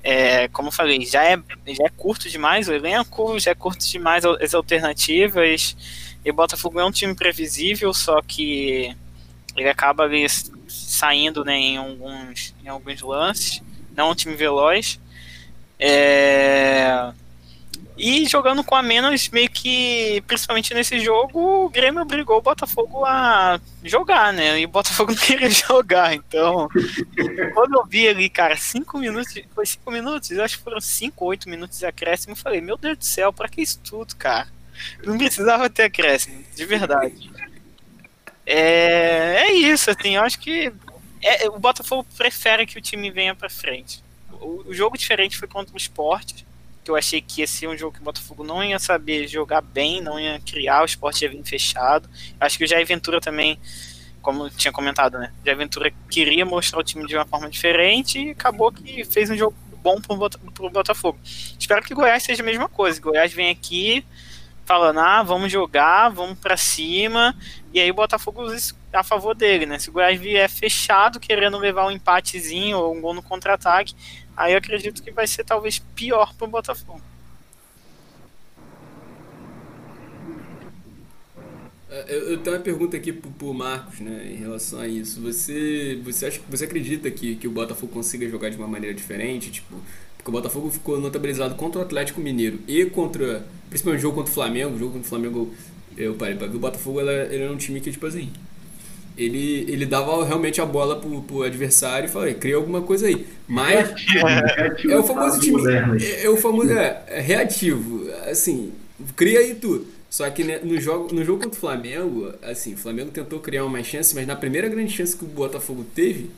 É, como eu falei, já é, já é curto demais o elenco, já é curto demais as alternativas. E o Botafogo é um time previsível, só que ele acaba ali saindo né, em, alguns, em alguns lances. Não é um time veloz. É... E jogando com a menos, meio que, principalmente nesse jogo, o Grêmio obrigou o Botafogo a jogar, né? E o Botafogo não queria jogar. Então, quando eu vi ali, cara, cinco minutos, foi cinco minutos, acho que foram cinco, oito minutos de acréscimo, eu falei, meu Deus do céu, pra que isso tudo, cara? Não precisava ter acréscimo, de verdade. É, é isso, assim, eu acho que é, o Botafogo prefere que o time venha pra frente. O, o jogo diferente foi contra o esporte que eu achei que ia ser um jogo que o Botafogo não ia saber jogar bem, não ia criar, o esporte ia vir fechado. Acho que o Jair Ventura também, como eu tinha comentado, né? Jair Ventura queria mostrar o time de uma forma diferente e acabou que fez um jogo bom pro, pro Botafogo. Espero que o Goiás seja a mesma coisa. O Goiás vem aqui falando, ah, vamos jogar, vamos para cima, e aí o Botafogo a favor dele, né? Se o Goiás vier fechado, querendo levar um empatezinho ou um gol no contra-ataque, Aí eu acredito que vai ser talvez pior para o Botafogo. É, eu, tenho uma pergunta aqui pro, pro Marcos, né, em relação a isso. Você, você acha você acredita que, que o Botafogo consiga jogar de uma maneira diferente, tipo, porque o Botafogo ficou notabilizado contra o Atlético Mineiro e contra, principalmente o jogo contra o Flamengo, o jogo contra o Flamengo, eu parei para ver o Botafogo, ele, ele era um time que tipo assim, ele, ele dava realmente a bola pro, pro adversário e falava, cria alguma coisa aí. Mas é, é o famoso time. É, é, o famoso. É, é, reativo. Assim, cria aí tudo. Só que né, no, jogo, no jogo contra o Flamengo, assim, o Flamengo tentou criar uma chance, mas na primeira grande chance que o Botafogo teve,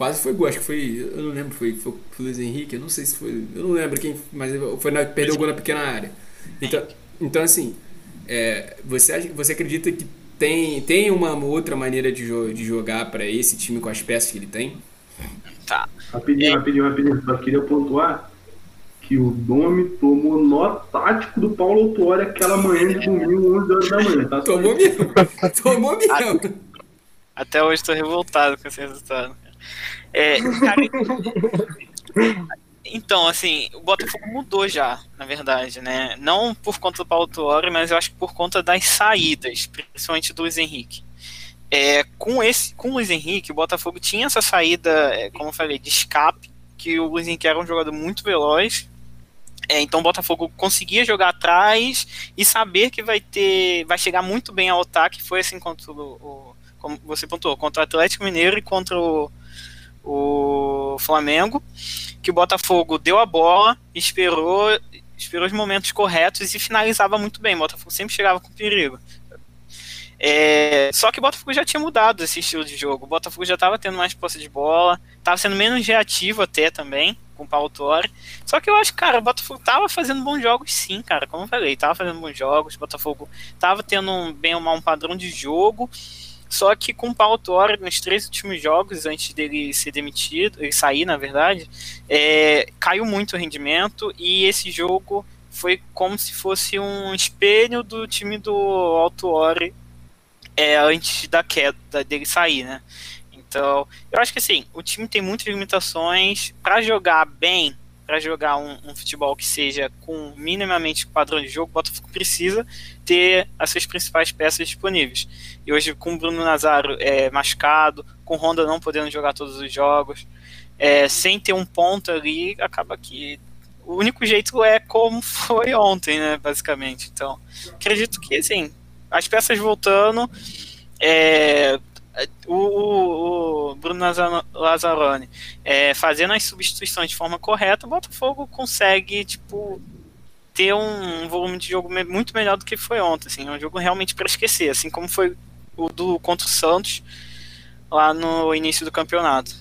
quase foi gol. Acho que foi. Eu não lembro, foi, foi o Luiz Henrique, eu não sei se foi. Eu não lembro quem. Mas foi na, perdeu o gol na pequena área. Então, então assim, é, você, você acredita que tem, tem uma outra maneira de, jo de jogar para esse time com as peças que ele tem? Tá. Rapidinho, é. rapidinho, rapidinho. Só queria pontuar que o Domi tomou nó tático do Paulo Autuori aquela manhã de domingo, 11 horas da manhã. Tá? Tomou mesmo. Tomou mesmo. Até hoje estou revoltado com esse resultado. É, cara, então, assim, o Botafogo mudou já, na verdade, né? Não por conta do Paulo Tuori, mas eu acho que por conta das saídas, principalmente do Luiz Henrique. É, com, esse, com o Luiz Henrique, o Botafogo tinha essa saída, é, como eu falei, de escape, que o Luiz Henrique era um jogador muito veloz. É, então o Botafogo conseguia jogar atrás e saber que vai ter. vai chegar muito bem ao ataque. Foi assim contra o, o como você pontuou, contra o Atlético Mineiro e contra o, o Flamengo, que o Botafogo deu a bola, esperou, esperou os momentos corretos e finalizava muito bem. O Botafogo sempre chegava com perigo. É, só que o Botafogo já tinha mudado esse estilo de jogo. O Botafogo já estava tendo mais posse de bola, estava sendo menos reativo até também, com o Paulo Torre. Só que eu acho, cara, o Botafogo estava fazendo bons jogos sim, cara. Como eu falei, estava fazendo bons jogos. O Botafogo estava tendo um, bem ou mal um padrão de jogo. Só que com o Paulo Torre, nos três últimos jogos, antes dele ser demitido, ele sair, na verdade, é, caiu muito o rendimento e esse jogo foi como se fosse um espelho do time do Altuori é, antes da queda dele sair, né? Então, eu acho que assim, o time tem muitas limitações para jogar bem para jogar um, um, futebol que seja com minimamente padrão de jogo, o Botafogo precisa ter as suas principais peças disponíveis. E hoje, com o Bruno Nazaro é, machucado, com Honda não podendo jogar todos os jogos, é, sem ter um ponto ali, acaba que o único jeito é como foi ontem, né, basicamente. Então, acredito que, assim, as peças voltando, é, o, o, o Bruno Lazza- Lazzaroni é, fazendo as substituições de forma correta, o Botafogo consegue, tipo, ter um volume de jogo muito melhor do que foi ontem. Assim, é um jogo realmente para esquecer, assim como foi o do contra o Santos lá no início do campeonato.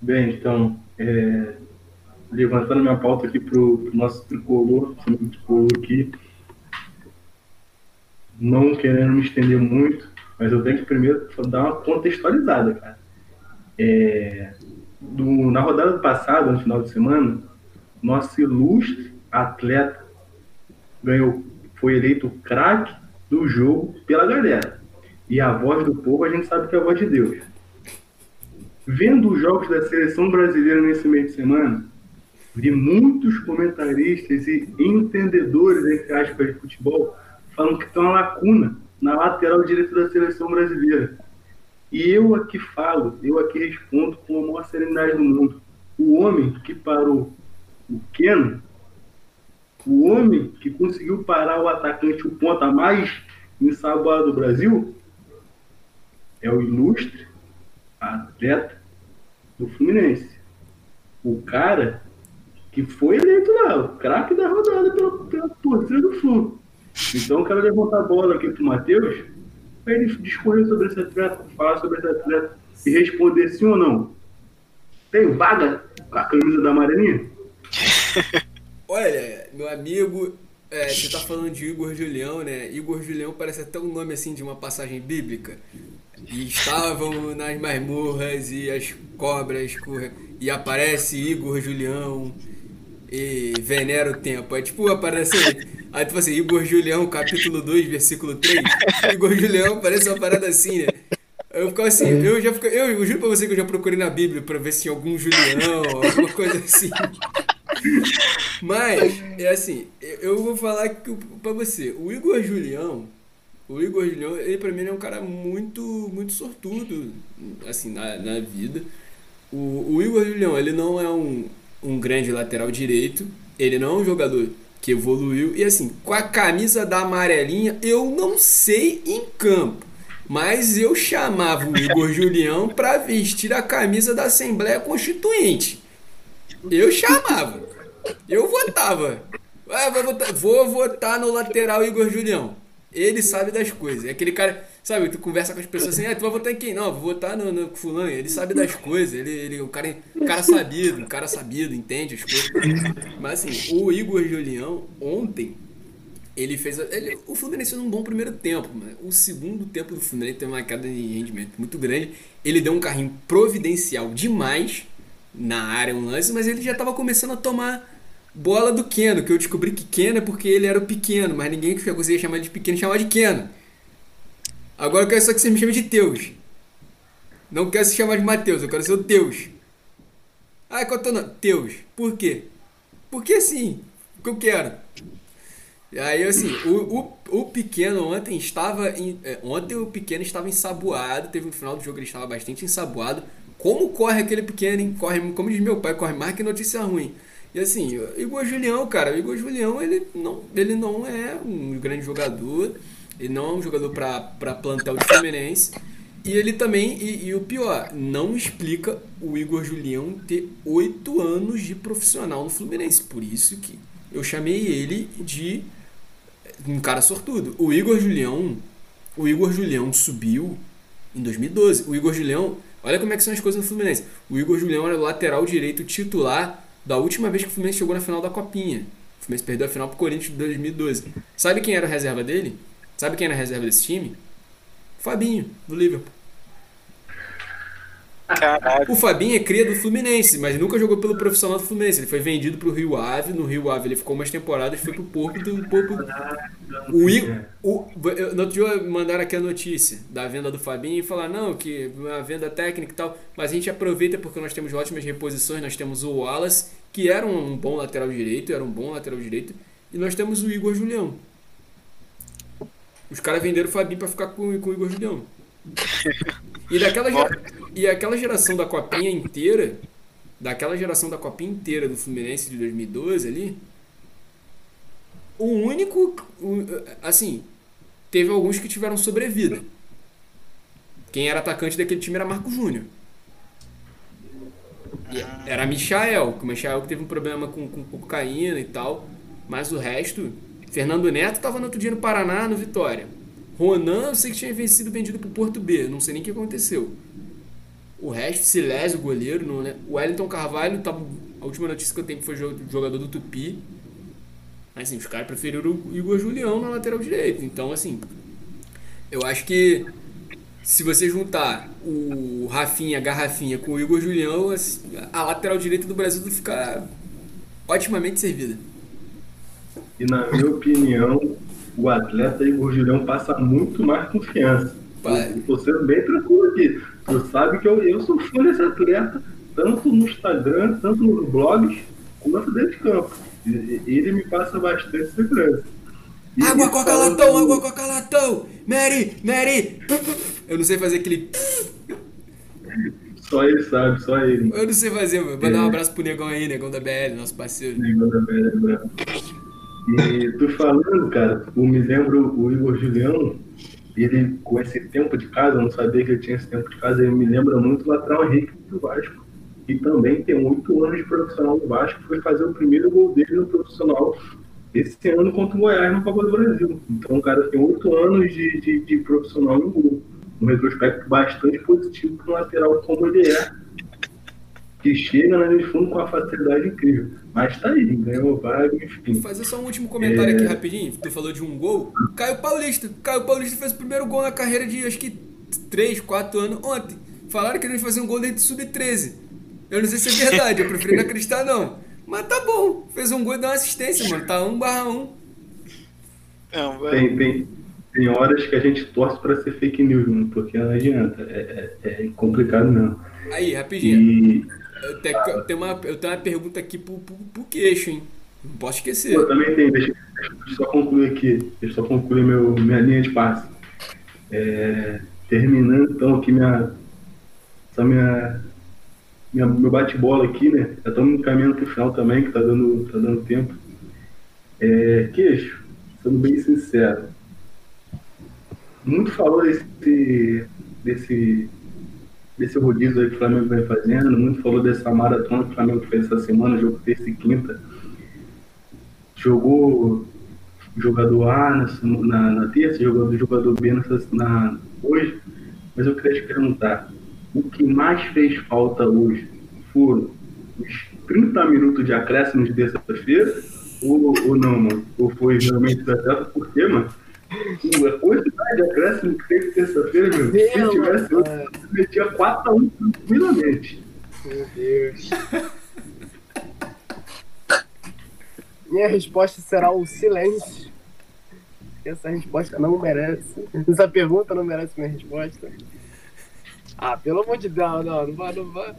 Bem, então, é, levantando minha pauta aqui pro, pro nosso tricolor, time tricolor aqui, não querendo me estender muito, mas eu tenho que primeiro dar uma contextualizada, cara. É, do- na rodada passada, no final de semana, nosso ilustre atleta ganhou, foi eleito craque do jogo pela galera. E a voz do povo a gente sabe que é a voz de Deus. Vendo os jogos da seleção brasileira nesse meio de semana, vi muitos comentaristas e entendedores, entre aspas, de futebol, falando que tem uma lacuna na lateral direita da seleção brasileira. E eu aqui falo, eu aqui respondo com a maior serenidade do mundo. O homem que parou o Keno, o homem que conseguiu parar o atacante, o ponta mais ensaboado do Brasil, é o ilustre atleta do Fluminense. O cara que foi eleito lá, o craque da rodada pela, pela torcida do Flu. Então eu quero levantar a bola aqui pro Matheus para ele discorrer sobre esse atleta, falar sobre esse atleta e responder sim ou não. Tem vaga a camisa da Amarelinha? Olha, meu amigo, é, você tá falando de Igor Julião, né? Igor Julião parece até um nome assim de uma passagem bíblica. E estavam nas masmorras e as cobras. E aparece Igor Julião e venera o tempo. É tipo aparece. Aí tipo assim, Igor Julião, capítulo 2, versículo 3. Igor Julião parece uma parada assim, né? Eu ficava assim, eu já fico, eu, eu juro pra você que eu já procurei na Bíblia pra ver se tinha algum Julião, alguma coisa assim. Mas, é assim, eu vou falar que, pra você, o Igor Julião, o Igor Julião, ele pra mim é um cara muito, muito sortudo, assim, na, na vida. O, o Igor Julião, ele não é um, um grande lateral direito, ele não é um jogador que evoluiu, e assim, com a camisa da amarelinha, eu não sei em campo. Mas eu chamava o Igor Julião pra vestir a camisa da Assembleia Constituinte. Eu chamava. Eu votava. Ah, vou, votar, vou votar no lateral Igor Julião. Ele sabe das coisas. É aquele cara, sabe, tu conversa com as pessoas assim, ah, tu vai votar em quem? Não, vou votar no, no fulano. Ele sabe das coisas. Ele, ele, o cara, o cara sabido, um cara sabido, entende as coisas. Mas assim, o Igor Julião, ontem, ele fez. Ele, o Fluminense fez um bom primeiro tempo, mas o segundo tempo do Fluminense teve uma queda de rendimento muito grande. Ele deu um carrinho providencial demais na área, um lance, mas ele já estava começando a tomar bola do Keno, que eu descobri que Keno é porque ele era o pequeno, mas ninguém que conseguia chamar de pequeno chamava de Keno. Agora eu quero só que você me chame de Teus. Não quero se chamar de Mateus, eu quero ser o Teus. Ah, qual é o teu nome? Teus. Por quê? Porque assim, porque eu quero. Aí, assim, o, o, o pequeno ontem estava. Em, é, ontem o pequeno estava ensaboado. Teve no final do jogo ele estava bastante ensaboado. Como corre aquele pequeno, hein? Corre, como diz meu pai, corre mais que notícia ruim. E assim, o Igor Julião, cara, o Igor Julião, ele não, ele não é um grande jogador. Ele não é um jogador para plantel de Fluminense. E ele também, e, e, o pior, não explica o Igor Julião ter oito anos de profissional no Fluminense. Por isso que eu chamei ele de um cara sortudo. O Igor Julião, o Igor Julião subiu em 2012. O Igor Julião, olha como é que são as coisas no Fluminense. O Igor Julião era o lateral direito titular da última vez que o Fluminense chegou na final da Copinha. O Fluminense perdeu a final pro Corinthians de 2012. Sabe quem era a reserva dele? Sabe quem era a reserva desse time? Fabinho, do Liverpool. Caraca. O Fabinho é cria do Fluminense, mas nunca jogou pelo profissional do Fluminense. Ele foi vendido pro Rio Ave. No Rio Ave ele ficou umas temporadas, foi pro Porto. Do Porto. O, o, no outro dia mandaram aqui a notícia da venda do Fabinho e falar não, que uma venda técnica e tal. Mas a gente aproveita porque nós temos ótimas reposições. Nós temos o Wallace, que era um bom lateral direito, era um bom lateral direito. E nós temos o Igor Julião. Os caras venderam o Fabinho pra ficar com, com o Igor Julião. E daquela e aquela geração da copinha inteira, daquela geração da copinha inteira do Fluminense de 2012 ali, o único, assim, teve alguns que tiveram sobrevida. Quem era atacante daquele time era Marco Júnior. Era Michael, que o Michael que teve um problema com, com cocaína e tal. Mas o resto, Fernando Neto estava no outro dia no Paraná, no Vitória. Ronan, eu sei que tinha vencido vendido pro Porto B, não sei nem o que aconteceu. O resto, Silésio, o goleiro, não, né? O Wellington Carvalho, tá, a última notícia que eu tenho foi jo- jogador do Tupi. Mas assim, os caras preferiram o Igor Julião na lateral direita. Então, assim, eu acho que se você juntar o Rafinha, Garrafinha com o Igor Julião, a lateral direita do Brasil vai ficar otimamente servida. E na minha opinião, o atleta Igor Julião passa muito mais confiança. Pai. Eu tô sendo bem tranquilo aqui. Tu sabe que eu, eu sou fã desse atleta, tanto no Instagram, tanto nos blogs, quanto dentro de campo. E- Ele me passa bastante segurança. E- Água coca latão, água coca latão! Mary, Mary! Eu não sei fazer aquele. Só ele sabe, só ele. Eu não sei fazer, mano. Mandar um abraço pro negão aí, negão da BL, nosso parceiro. Negão da Velha Branca. E tu falando, cara, eu me lembro o Igor Julião, ele com esse tempo de casa, eu não sabia que ele tinha esse tempo de casa, ele me lembra muito o lateral Henrique do Vasco. E também tem oito anos de profissional no Vasco, foi fazer o primeiro gol dele no profissional esse ano contra o Goiás na Copa do Brasil. Então o cara tem oito anos de, de, de profissional no gol. Um retrospecto bastante positivo para um lateral como ele é que chega na linha de fundo com uma facilidade incrível. Mas tá aí, ganhou vaga, Vou enfim. fazer só um último comentário É. aqui rapidinho. Tu falou de um gol. Caio Paulista. Caio Paulista fez o primeiro gol na carreira de acho que 3, 4 anos ontem. Falaram que ele ia fazer um gol desde sub-13. Eu não sei se é verdade, eu prefiro não acreditar não. Mas tá bom. Fez um gol e deu uma assistência, mano. Tá 1 barra 1. Não, vai- Tem, tem, tem horas que a gente torce pra ser fake news, mano, porque não adianta. É, é, é complicado mesmo. Aí, rapidinho. E Eu tenho, eu tenho uma, eu tenho uma pergunta aqui pro, pro, pro queixo, hein? Não posso esquecer. pô, também tem, deixa, deixa eu só concluir aqui, deixa eu só concluir meu, minha linha de passe. É, terminando então aqui minha, essa minha, minha meu bate-bola aqui, né? Já estamos caminhando pro final também, que tá dando, tá dando tempo. É, queixo, sendo bem sincero, muito falou desse, desse, desse rodízio aí que o Flamengo vem fazendo, muito falou dessa maratona que o Flamengo fez essa semana, jogo terça e quinta. Jogou jogador A na, na, na terça, jogador, jogador B na, na, hoje, mas eu queria te perguntar, o que mais fez falta hoje foram os 30 minutos de acréscimo de terça-feira ou, ou não, mano? Ou foi realmente certo? Por quê, mano? A quantidade de acréscimo que teve terça-feira, meu, se tivesse outro, eu metia 4x1 tranquilamente. Meu Deus. Minha resposta será o silêncio. Essa resposta não merece. Essa pergunta não merece minha resposta. Ah, pelo amor de Deus, não, não vai, não vai.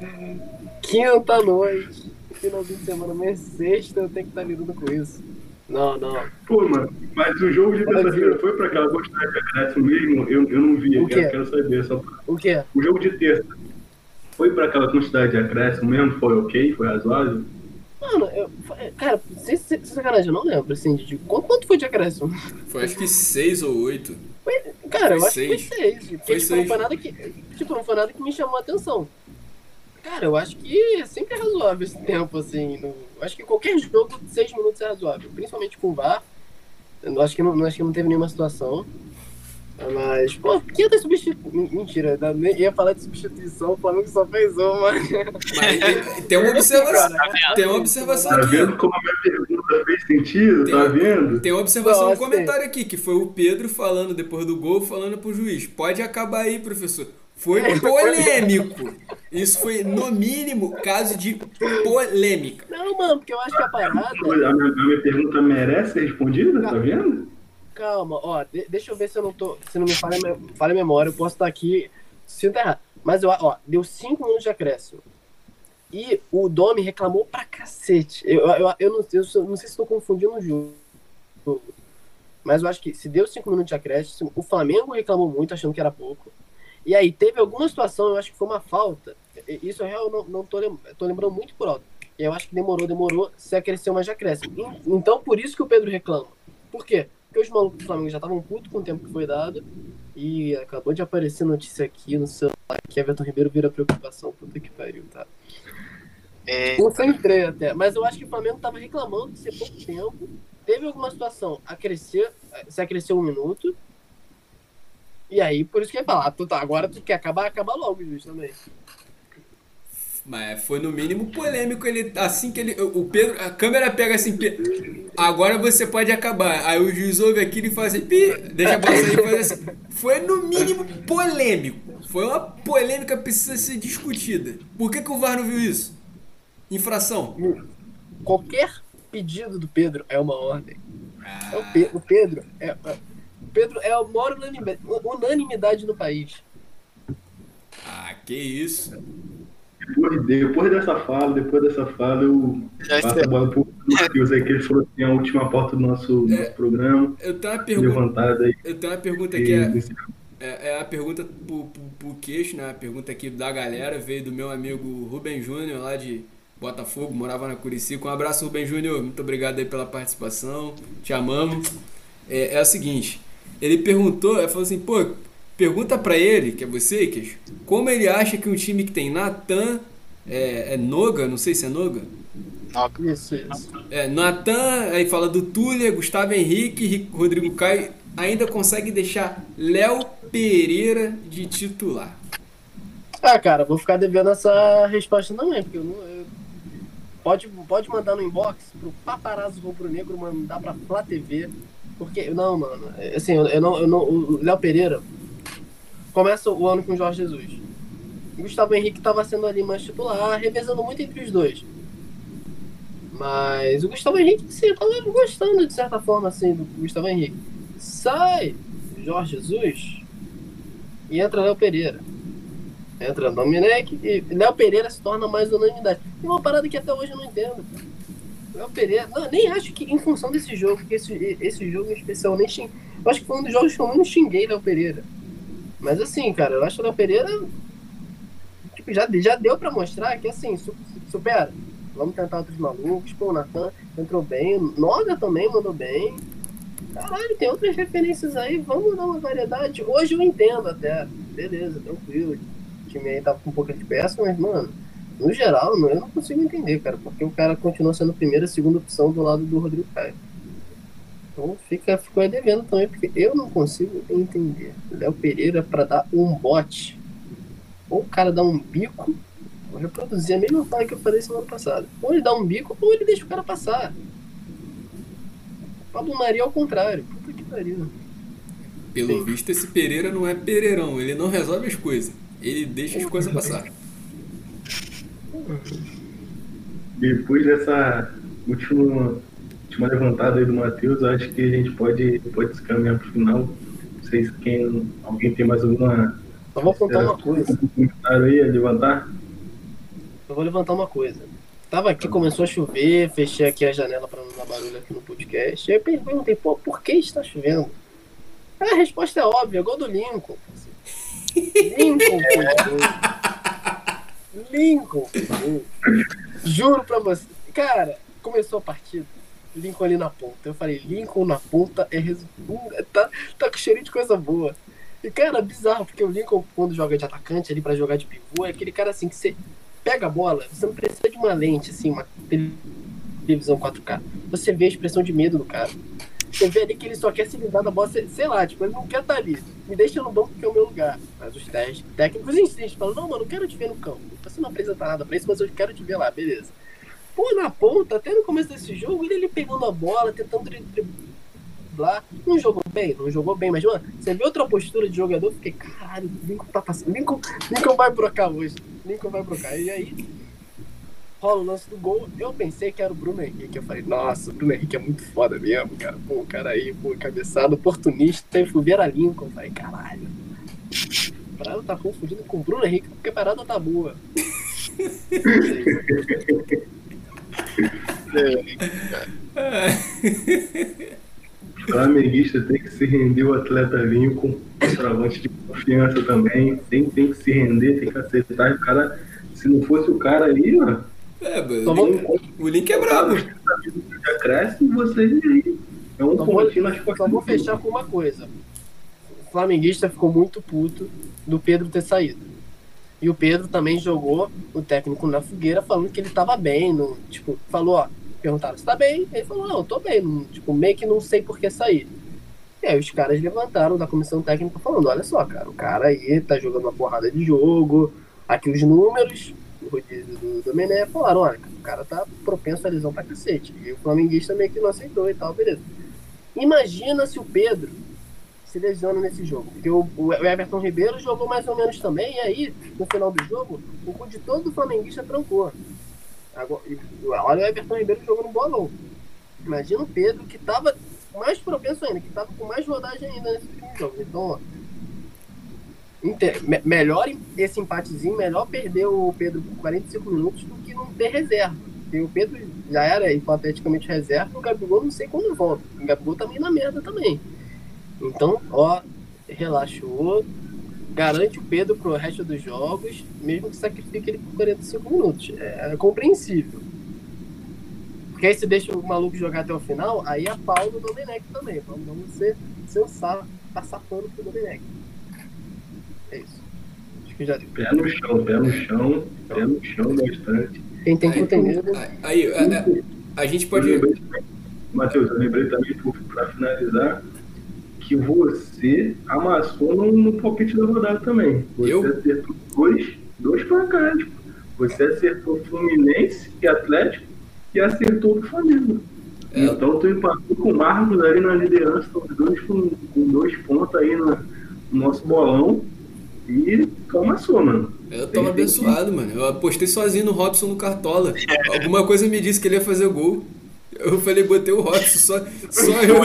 Quinta noite, finalzinho de semana, é sexta, eu tenho que estar lidando com isso. Não, não. Pô, mano, mas o jogo de terça-feira foi pra aquela quantidade de acréscimo mesmo? Eu, eu não vi, eu quero, quero saber. Só... O quê? O jogo de terça foi pra aquela quantidade de acréscimo mesmo? Foi ok? Foi razoável? Mano, eu, cara, sem, sacanagem, eu não lembro, assim, de quanto, quanto foi de acréscimo? Foi acho que 6 ou 8. Cara, eu Foi acho que foi seis. seis. Porque, Foi tipo, não seis. foi nada que. Tipo, não foi nada que me chamou a atenção. Cara, eu acho que é sempre razoável esse tempo, assim. eu acho que qualquer jogo de seis minutos é razoável. Principalmente com o VAR. Eu acho que não, acho que não teve nenhuma situação. Mas, pô, quinta substituição. Mentira, eu nem ia falar de substituição, o Flamengo só fez uma. Mas e tem uma observação. Tem uma observação Tá aqui. vendo ó. como a minha pergunta fez sentido? Tem- Tá vendo? Tem uma observação no Nossa. comentário aqui, que foi o Pedro falando depois do gol, falando pro juiz. Pode acabar aí, professor. Foi polêmico. Isso foi, no mínimo, caso de polêmica. Não, mano, porque eu acho que a parada. A minha, a minha pergunta merece ser respondida, tá vendo? Calma, ó, de- deixa eu ver se eu não tô. Se não me falha, falha a memória, eu posso estar aqui se errado. Mas eu, ó, deu 5 minutos de acréscimo. E o Domi reclamou pra cacete. Eu, eu, eu, não, eu não sei se estou confundindo o jogo. Mas eu acho que se deu 5 minutos de acréscimo, o Flamengo reclamou muito, achando que era pouco. E aí teve alguma situação, eu acho que foi uma falta. Isso eu real não, não tô, lem- tô lembrando muito por alto. E eu acho que demorou, demorou, se acresceu de acréscimo. En- Então por isso que o Pedro reclama. Por quê? porque os malucos do Flamengo já estavam putos com o tempo que foi dado. E acabou de aparecer notícia aqui no celular que Everton Ribeiro vira preocupação. Puta que pariu, tá? É, Concentrei até. Mas eu acho que o Flamengo tava reclamando de ser pouco tempo. Teve alguma situação a crescer, se acresceu um minuto. E aí, por isso que eu ia falar, tu tá, agora tu quer acabar, acaba logo, justo também. Mas foi no mínimo polêmico ele assim que ele o Pedro a câmera pega assim agora você pode acabar. Aí o juiz ouve aquilo e faz assim pi, deixa sair e faz assim. Foi no mínimo polêmico. Foi uma polêmica que precisa ser discutida. Por que, que o VAR não viu isso? Infração. Qualquer pedido do Pedro é uma ordem. É o, Pe- o Pedro é, é- Pedro é a maior unanimidade, no país. ah que isso Depois, depois dessa fala, depois dessa fala, eu Já passo a bola pro Matheus aí, que ele falou que tem a última porta do nosso, É. nosso programa. eu tenho uma pergunta aí. eu tenho uma pergunta aqui é, é, é a pergunta pro, pro, pro queixo, né? A pergunta aqui da galera veio do meu amigo Rubem Júnior, lá de Botafogo, morava na Curicica. Um abraço, Rubem Júnior. Muito obrigado aí pela participação. Te amamos. É, é o seguinte, ele perguntou, ele falou assim, pô, pergunta pra ele, que é você, queixo, como ele acha que um time que tem Natan, é, é Noga, não sei se é Noga. Isso, isso. é, Natan, aí fala do Túlia, Gustavo Henrique, Ri- Rodrigo Caio, ainda consegue deixar Léo Pereira de titular. Ah, cara, vou ficar devendo essa resposta também, porque eu não. eu- Pode, pode mandar no inbox pro paparazzo rubro negro mandar pra Flá TV. Porque, não, mano, é, assim, eu, não, eu não. O Léo Pereira começa o ano com o Jorge Jesus. O Gustavo Henrique tava sendo ali mais titular, revezando muito entre os dois. Mas o Gustavo Henrique, sim, eu tava gostando de certa forma, assim, do Gustavo Henrique. Sai Jorge Jesus e entra Léo Pereira. Entra Domenech e Léo Pereira se torna mais unanimidade. Tem uma parada que até hoje eu não entendo. cara. Léo Pereira, não, nem acho que em função desse jogo, que esse, esse jogo em especial nem xing, eu acho que foi um dos jogos que eu menos xinguei Léo Pereira. Mas assim, cara, eu acho que o Léo Pereira tipo, já, já deu pra mostrar que assim, su- supera. Vamos tentar outros malucos. Pô, o Natan entrou bem. Noga também mandou bem. Caralho, tem outras referências aí. Vamos dar uma variedade. Hoje eu entendo até. Beleza, tranquilo. O time aí tava com um pouco de peça, mas, mano, no geral, não, eu não consigo entender, cara. Porque o cara continua sendo a primeira e segunda opção do lado do Rodrigo Caio. Então fica, ficou aí devendo também, porque eu não consigo entender. Léo Pereira pra dar um bote. Ou o cara dá um bico, vou reproduzir a mesma fala que eu falei semana passada. Ou ele dá um bico, ou ele deixa o cara passar. Pablo Maria ao contrário. Puta que pariu. Pelo Sim. visto, esse Pereira não é Pereirão, ele não resolve as coisas. Ele deixa as coisas passar. Depois dessa última, última levantada aí do Matheus, eu acho que a gente pode, pode se caminhar pro final. Não sei se quem, alguém tem mais alguma Só vou contar uma coisa. comentário aí a levantar. Eu vou levantar uma coisa. Tava aqui, começou a chover, fechei aqui a janela pra não dar barulho aqui no podcast. Aí eu perguntei, pô, por que está chovendo? A resposta é óbvia, gol do Lincoln. Lincoln. Lincoln. Juro pra você. Cara, começou a partida. Lincoln ali na ponta. Eu falei, Lincoln na ponta é resultado. Tá, tá com cheirinho de coisa boa. E, cara, bizarro, porque o Lincoln, quando joga de atacante ali pra jogar de pivô, é aquele cara assim que você pega a bola, você não precisa de uma lente, assim, uma televisão 4K. Você vê a expressão de medo do cara. Você vê ali que ele só quer se livrar da bola, sei, lá, tipo, ele não quer estar ali. Me deixa no banco que é o meu lugar. Mas os técnicos insistem, falam, não, mano, eu quero te ver no campo. Você não apresenta nada pra isso, mas eu quero te ver lá, beleza. Pô, na ponta, até no começo desse jogo, ele ali pegando a bola, tentando dri- driblar. Não jogou bem, não jogou bem, mas, mano, você vê outra postura de jogador, fiquei, caralho, Lincoln tá passando. Lincoln, Lincoln vai brocar hoje. Lincoln vai brocar. E aí, rola o lance do gol. Eu pensei que era o Bruno Henrique. Eu falei, nossa, o Bruno Henrique é muito foda mesmo, cara. Pô, o cara aí, pô, cabeçado, oportunista. E fui ver a Lincoln. Eu falei, caralho. A parada tá confundindo com o Bruno Henrique, porque a parada tá boa. Flamenguista tem que se render o atleta Lincoln, travante de confiança também. Tem, tem que se render, tem que acertar. O cara, se não fosse o cara aí, mano, É, Só mano, vamos- o Link é brabo. já cresce e vocês aí. É um vou, pontinho nas só vou do time. fechar com uma coisa. O flamenguista ficou muito puto do Pedro ter saído. E o Pedro também jogou o técnico na fogueira falando que ele tava bem. No, tipo, falou, ó, perguntaram se tá bem. Ele falou, não, eu tô bem. Não, tipo, meio que não sei por que sair. E aí os caras levantaram da comissão técnica falando, olha só, cara, o cara aí tá jogando uma porrada de jogo. Aqui os números, o rodízio do Domené, falaram, olha, o cara tá propenso a lesão pra cacete. E o flamenguista meio que não aceitou e tal, beleza. Imagina se o Pedro se lesiona nesse jogo. Porque o, o Everton Ribeiro jogou mais ou menos também, e aí, no final do jogo, o cu de todo flamenguista trancou. Agora, olha o Everton Ribeiro jogando bolão. Imagina o Pedro, que tava mais propenso ainda, que tava com mais rodagem ainda nesse jogo. Então, ó, inte- me- melhor esse empatezinho, melhor perder o Pedro por 45 minutos do que não ter reserva. Porque o Pedro já era hipoteticamente reserva, o Gabigol não sei quando volta. O Gabigol também na merda também. Então, ó, relaxou, garante o Pedro pro resto dos jogos, mesmo que sacrifique ele por 45 minutos. É, é compreensível. Porque aí se deixa o maluco jogar até o final, aí é pau do Domenech também. Vamos, vamos ser, ser o sá, passar pano pro Domenech. É isso. Acho que já deu. Pé no chão, pé no chão, pé no chão bastante. Quem tem Aí, cu tem medo. Aí, a, a- a gente pode. Eu lembrei também- Matheus, eu lembrei também, para finalizar, que você amassou no, no palpite da rodada também. Você Eu? acertou dois, dois placares. pô. Você acertou Fluminense e Atlético e acertou o Flamengo. É. Então tu empatou com o Marcos ali na liderança, os dois com, com dois pontos aí no, no nosso bolão. E tu amassou, mano. Eu tava abençoado, mano. Eu apostei sozinho no Robson no Cartola. Alguma coisa me disse que ele ia fazer gol. Eu falei, botei o Robson, só, só eu.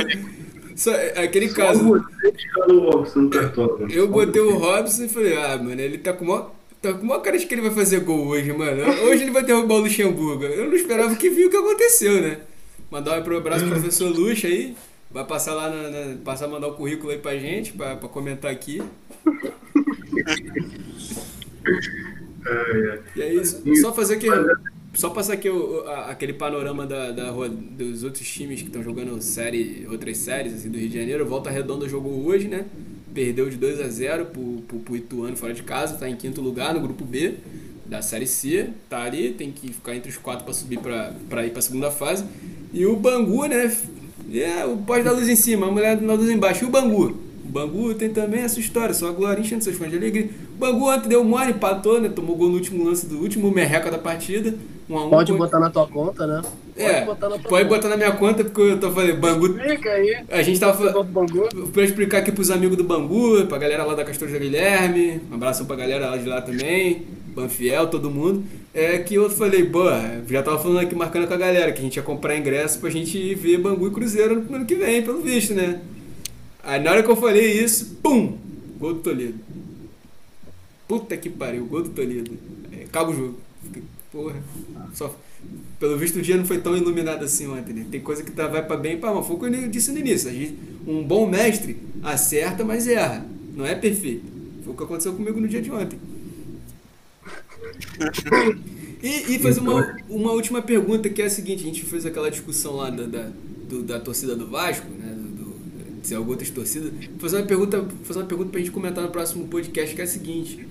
Só, aquele Só caso. você escalou o Robson no cartola. mano. Eu botei o. Robson e falei, ah, mano, ele tá com maior. Tá com maior cara de que ele vai fazer gol hoje, mano. Hoje ele vai derrubar o Luxemburgo. Eu não esperava que viu o que aconteceu, né? Mandar um abraço pro professor Luxa aí. Vai passar lá, na, na- passar a mandar o currículo aí pra gente, pra, pra comentar aqui. E é isso. Só fazer aqui. Só passar aqui o- a- aquele panorama da, da dos outros times que estão jogando série, outras séries assim, do Rio de Janeiro. Volta Redonda jogou hoje, né? Perdeu de 2 a 0 pro, pro, pro Ituano fora de casa, tá em quinto lugar no grupo B da Série C. Tá ali, tem que ficar entre os quatro para subir pra, pra ir pra segunda fase. E o Bangu, né? É, o pode dar luz em cima, a mulher da luz embaixo. E o Bangu? Bangu tem também essa história, só a Glória enchendo seus fãs de alegria. O Bangu ontem deu mole, empatou, né? Tomou gol no último lance do último merreca da partida. Um um, Pode botar na tua conta, né? É, botar na pode botar na minha conta, porque eu tô falando, Bangu. Explica aí. A gente tava falando. Pra explicar aqui pros amigos do Bangu, pra galera lá da Castor Guilherme, um abraço pra galera lá de lá também, Banfiel, todo mundo. É que eu falei, boa, já tava falando aqui, marcando com a galera, que a gente ia comprar ingresso pra gente ir ver Bangu e Cruzeiro no ano que vem, pelo visto, né? Aí na hora que eu falei isso, pum! Gol do Toledo. Puta que pariu, gol do Toledo. É, acaba o jogo. Porra, só. Pelo visto o dia não foi tão iluminado assim ontem, né? Tem coisa que tá, vai pra bem e pra mal. Foi o que eu disse no início. A gente, um bom mestre acerta, mas erra. Não é perfeito. Foi o que aconteceu comigo no dia de ontem. E, e fazer uma, uma última pergunta, que é a seguinte, a gente fez aquela discussão lá da, da, do- da torcida do Vasco, se alguma outra torcida. Fazer uma pergunta, fazer uma pergunta pra gente comentar no próximo podcast, que é a seguinte.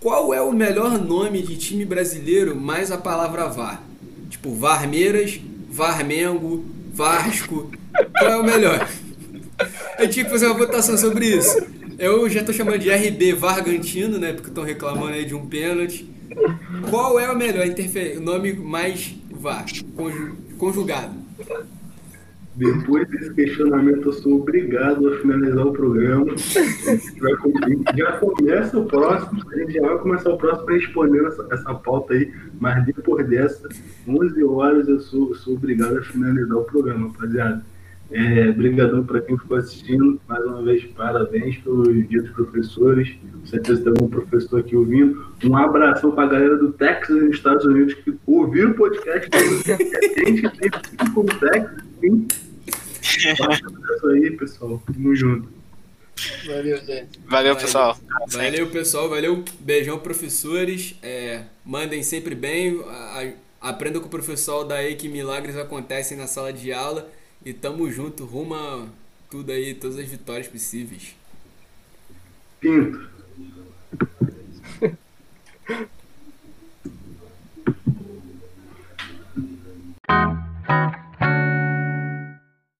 Qual é o melhor nome de time brasileiro mais a palavra VAR? Tipo, Varmeiras, Varmengo, Vasco. Qual é o melhor? Eu tinha que fazer uma votação sobre isso. Eu já tô chamando de RB Vargantino, né? Porque estão reclamando aí de um pênalti. Qual é o melhor o nome mais VAR? Conju- Conjugado. Depois desse questionamento, eu sou obrigado a finalizar o programa. Já começa o próximo, a gente já vai começar o próximo respondendo essa, essa pauta aí, mas depois dessa, 11 horas, eu sou, sou obrigado a finalizar o programa, rapaziada. É, brigadão para quem ficou assistindo. Mais uma vez, parabéns pelo dia dos professores. Com certeza tem algum professor aqui ouvindo. Um abração para a galera do Texas, nos Estados Unidos, que ouviram o podcast. A gente tem cinco no Texas. Sim. Isso aí, pessoal. Tamo junto. Valeu, gente. Valeu, pessoal. Valeu, pessoal. Valeu. Beijão, professores. É, mandem sempre bem. A- a- Aprendam com o professor daí que milagres acontecem na sala de aula. E tamo junto, ruma tudo aí, todas as vitórias possíveis. Pinto.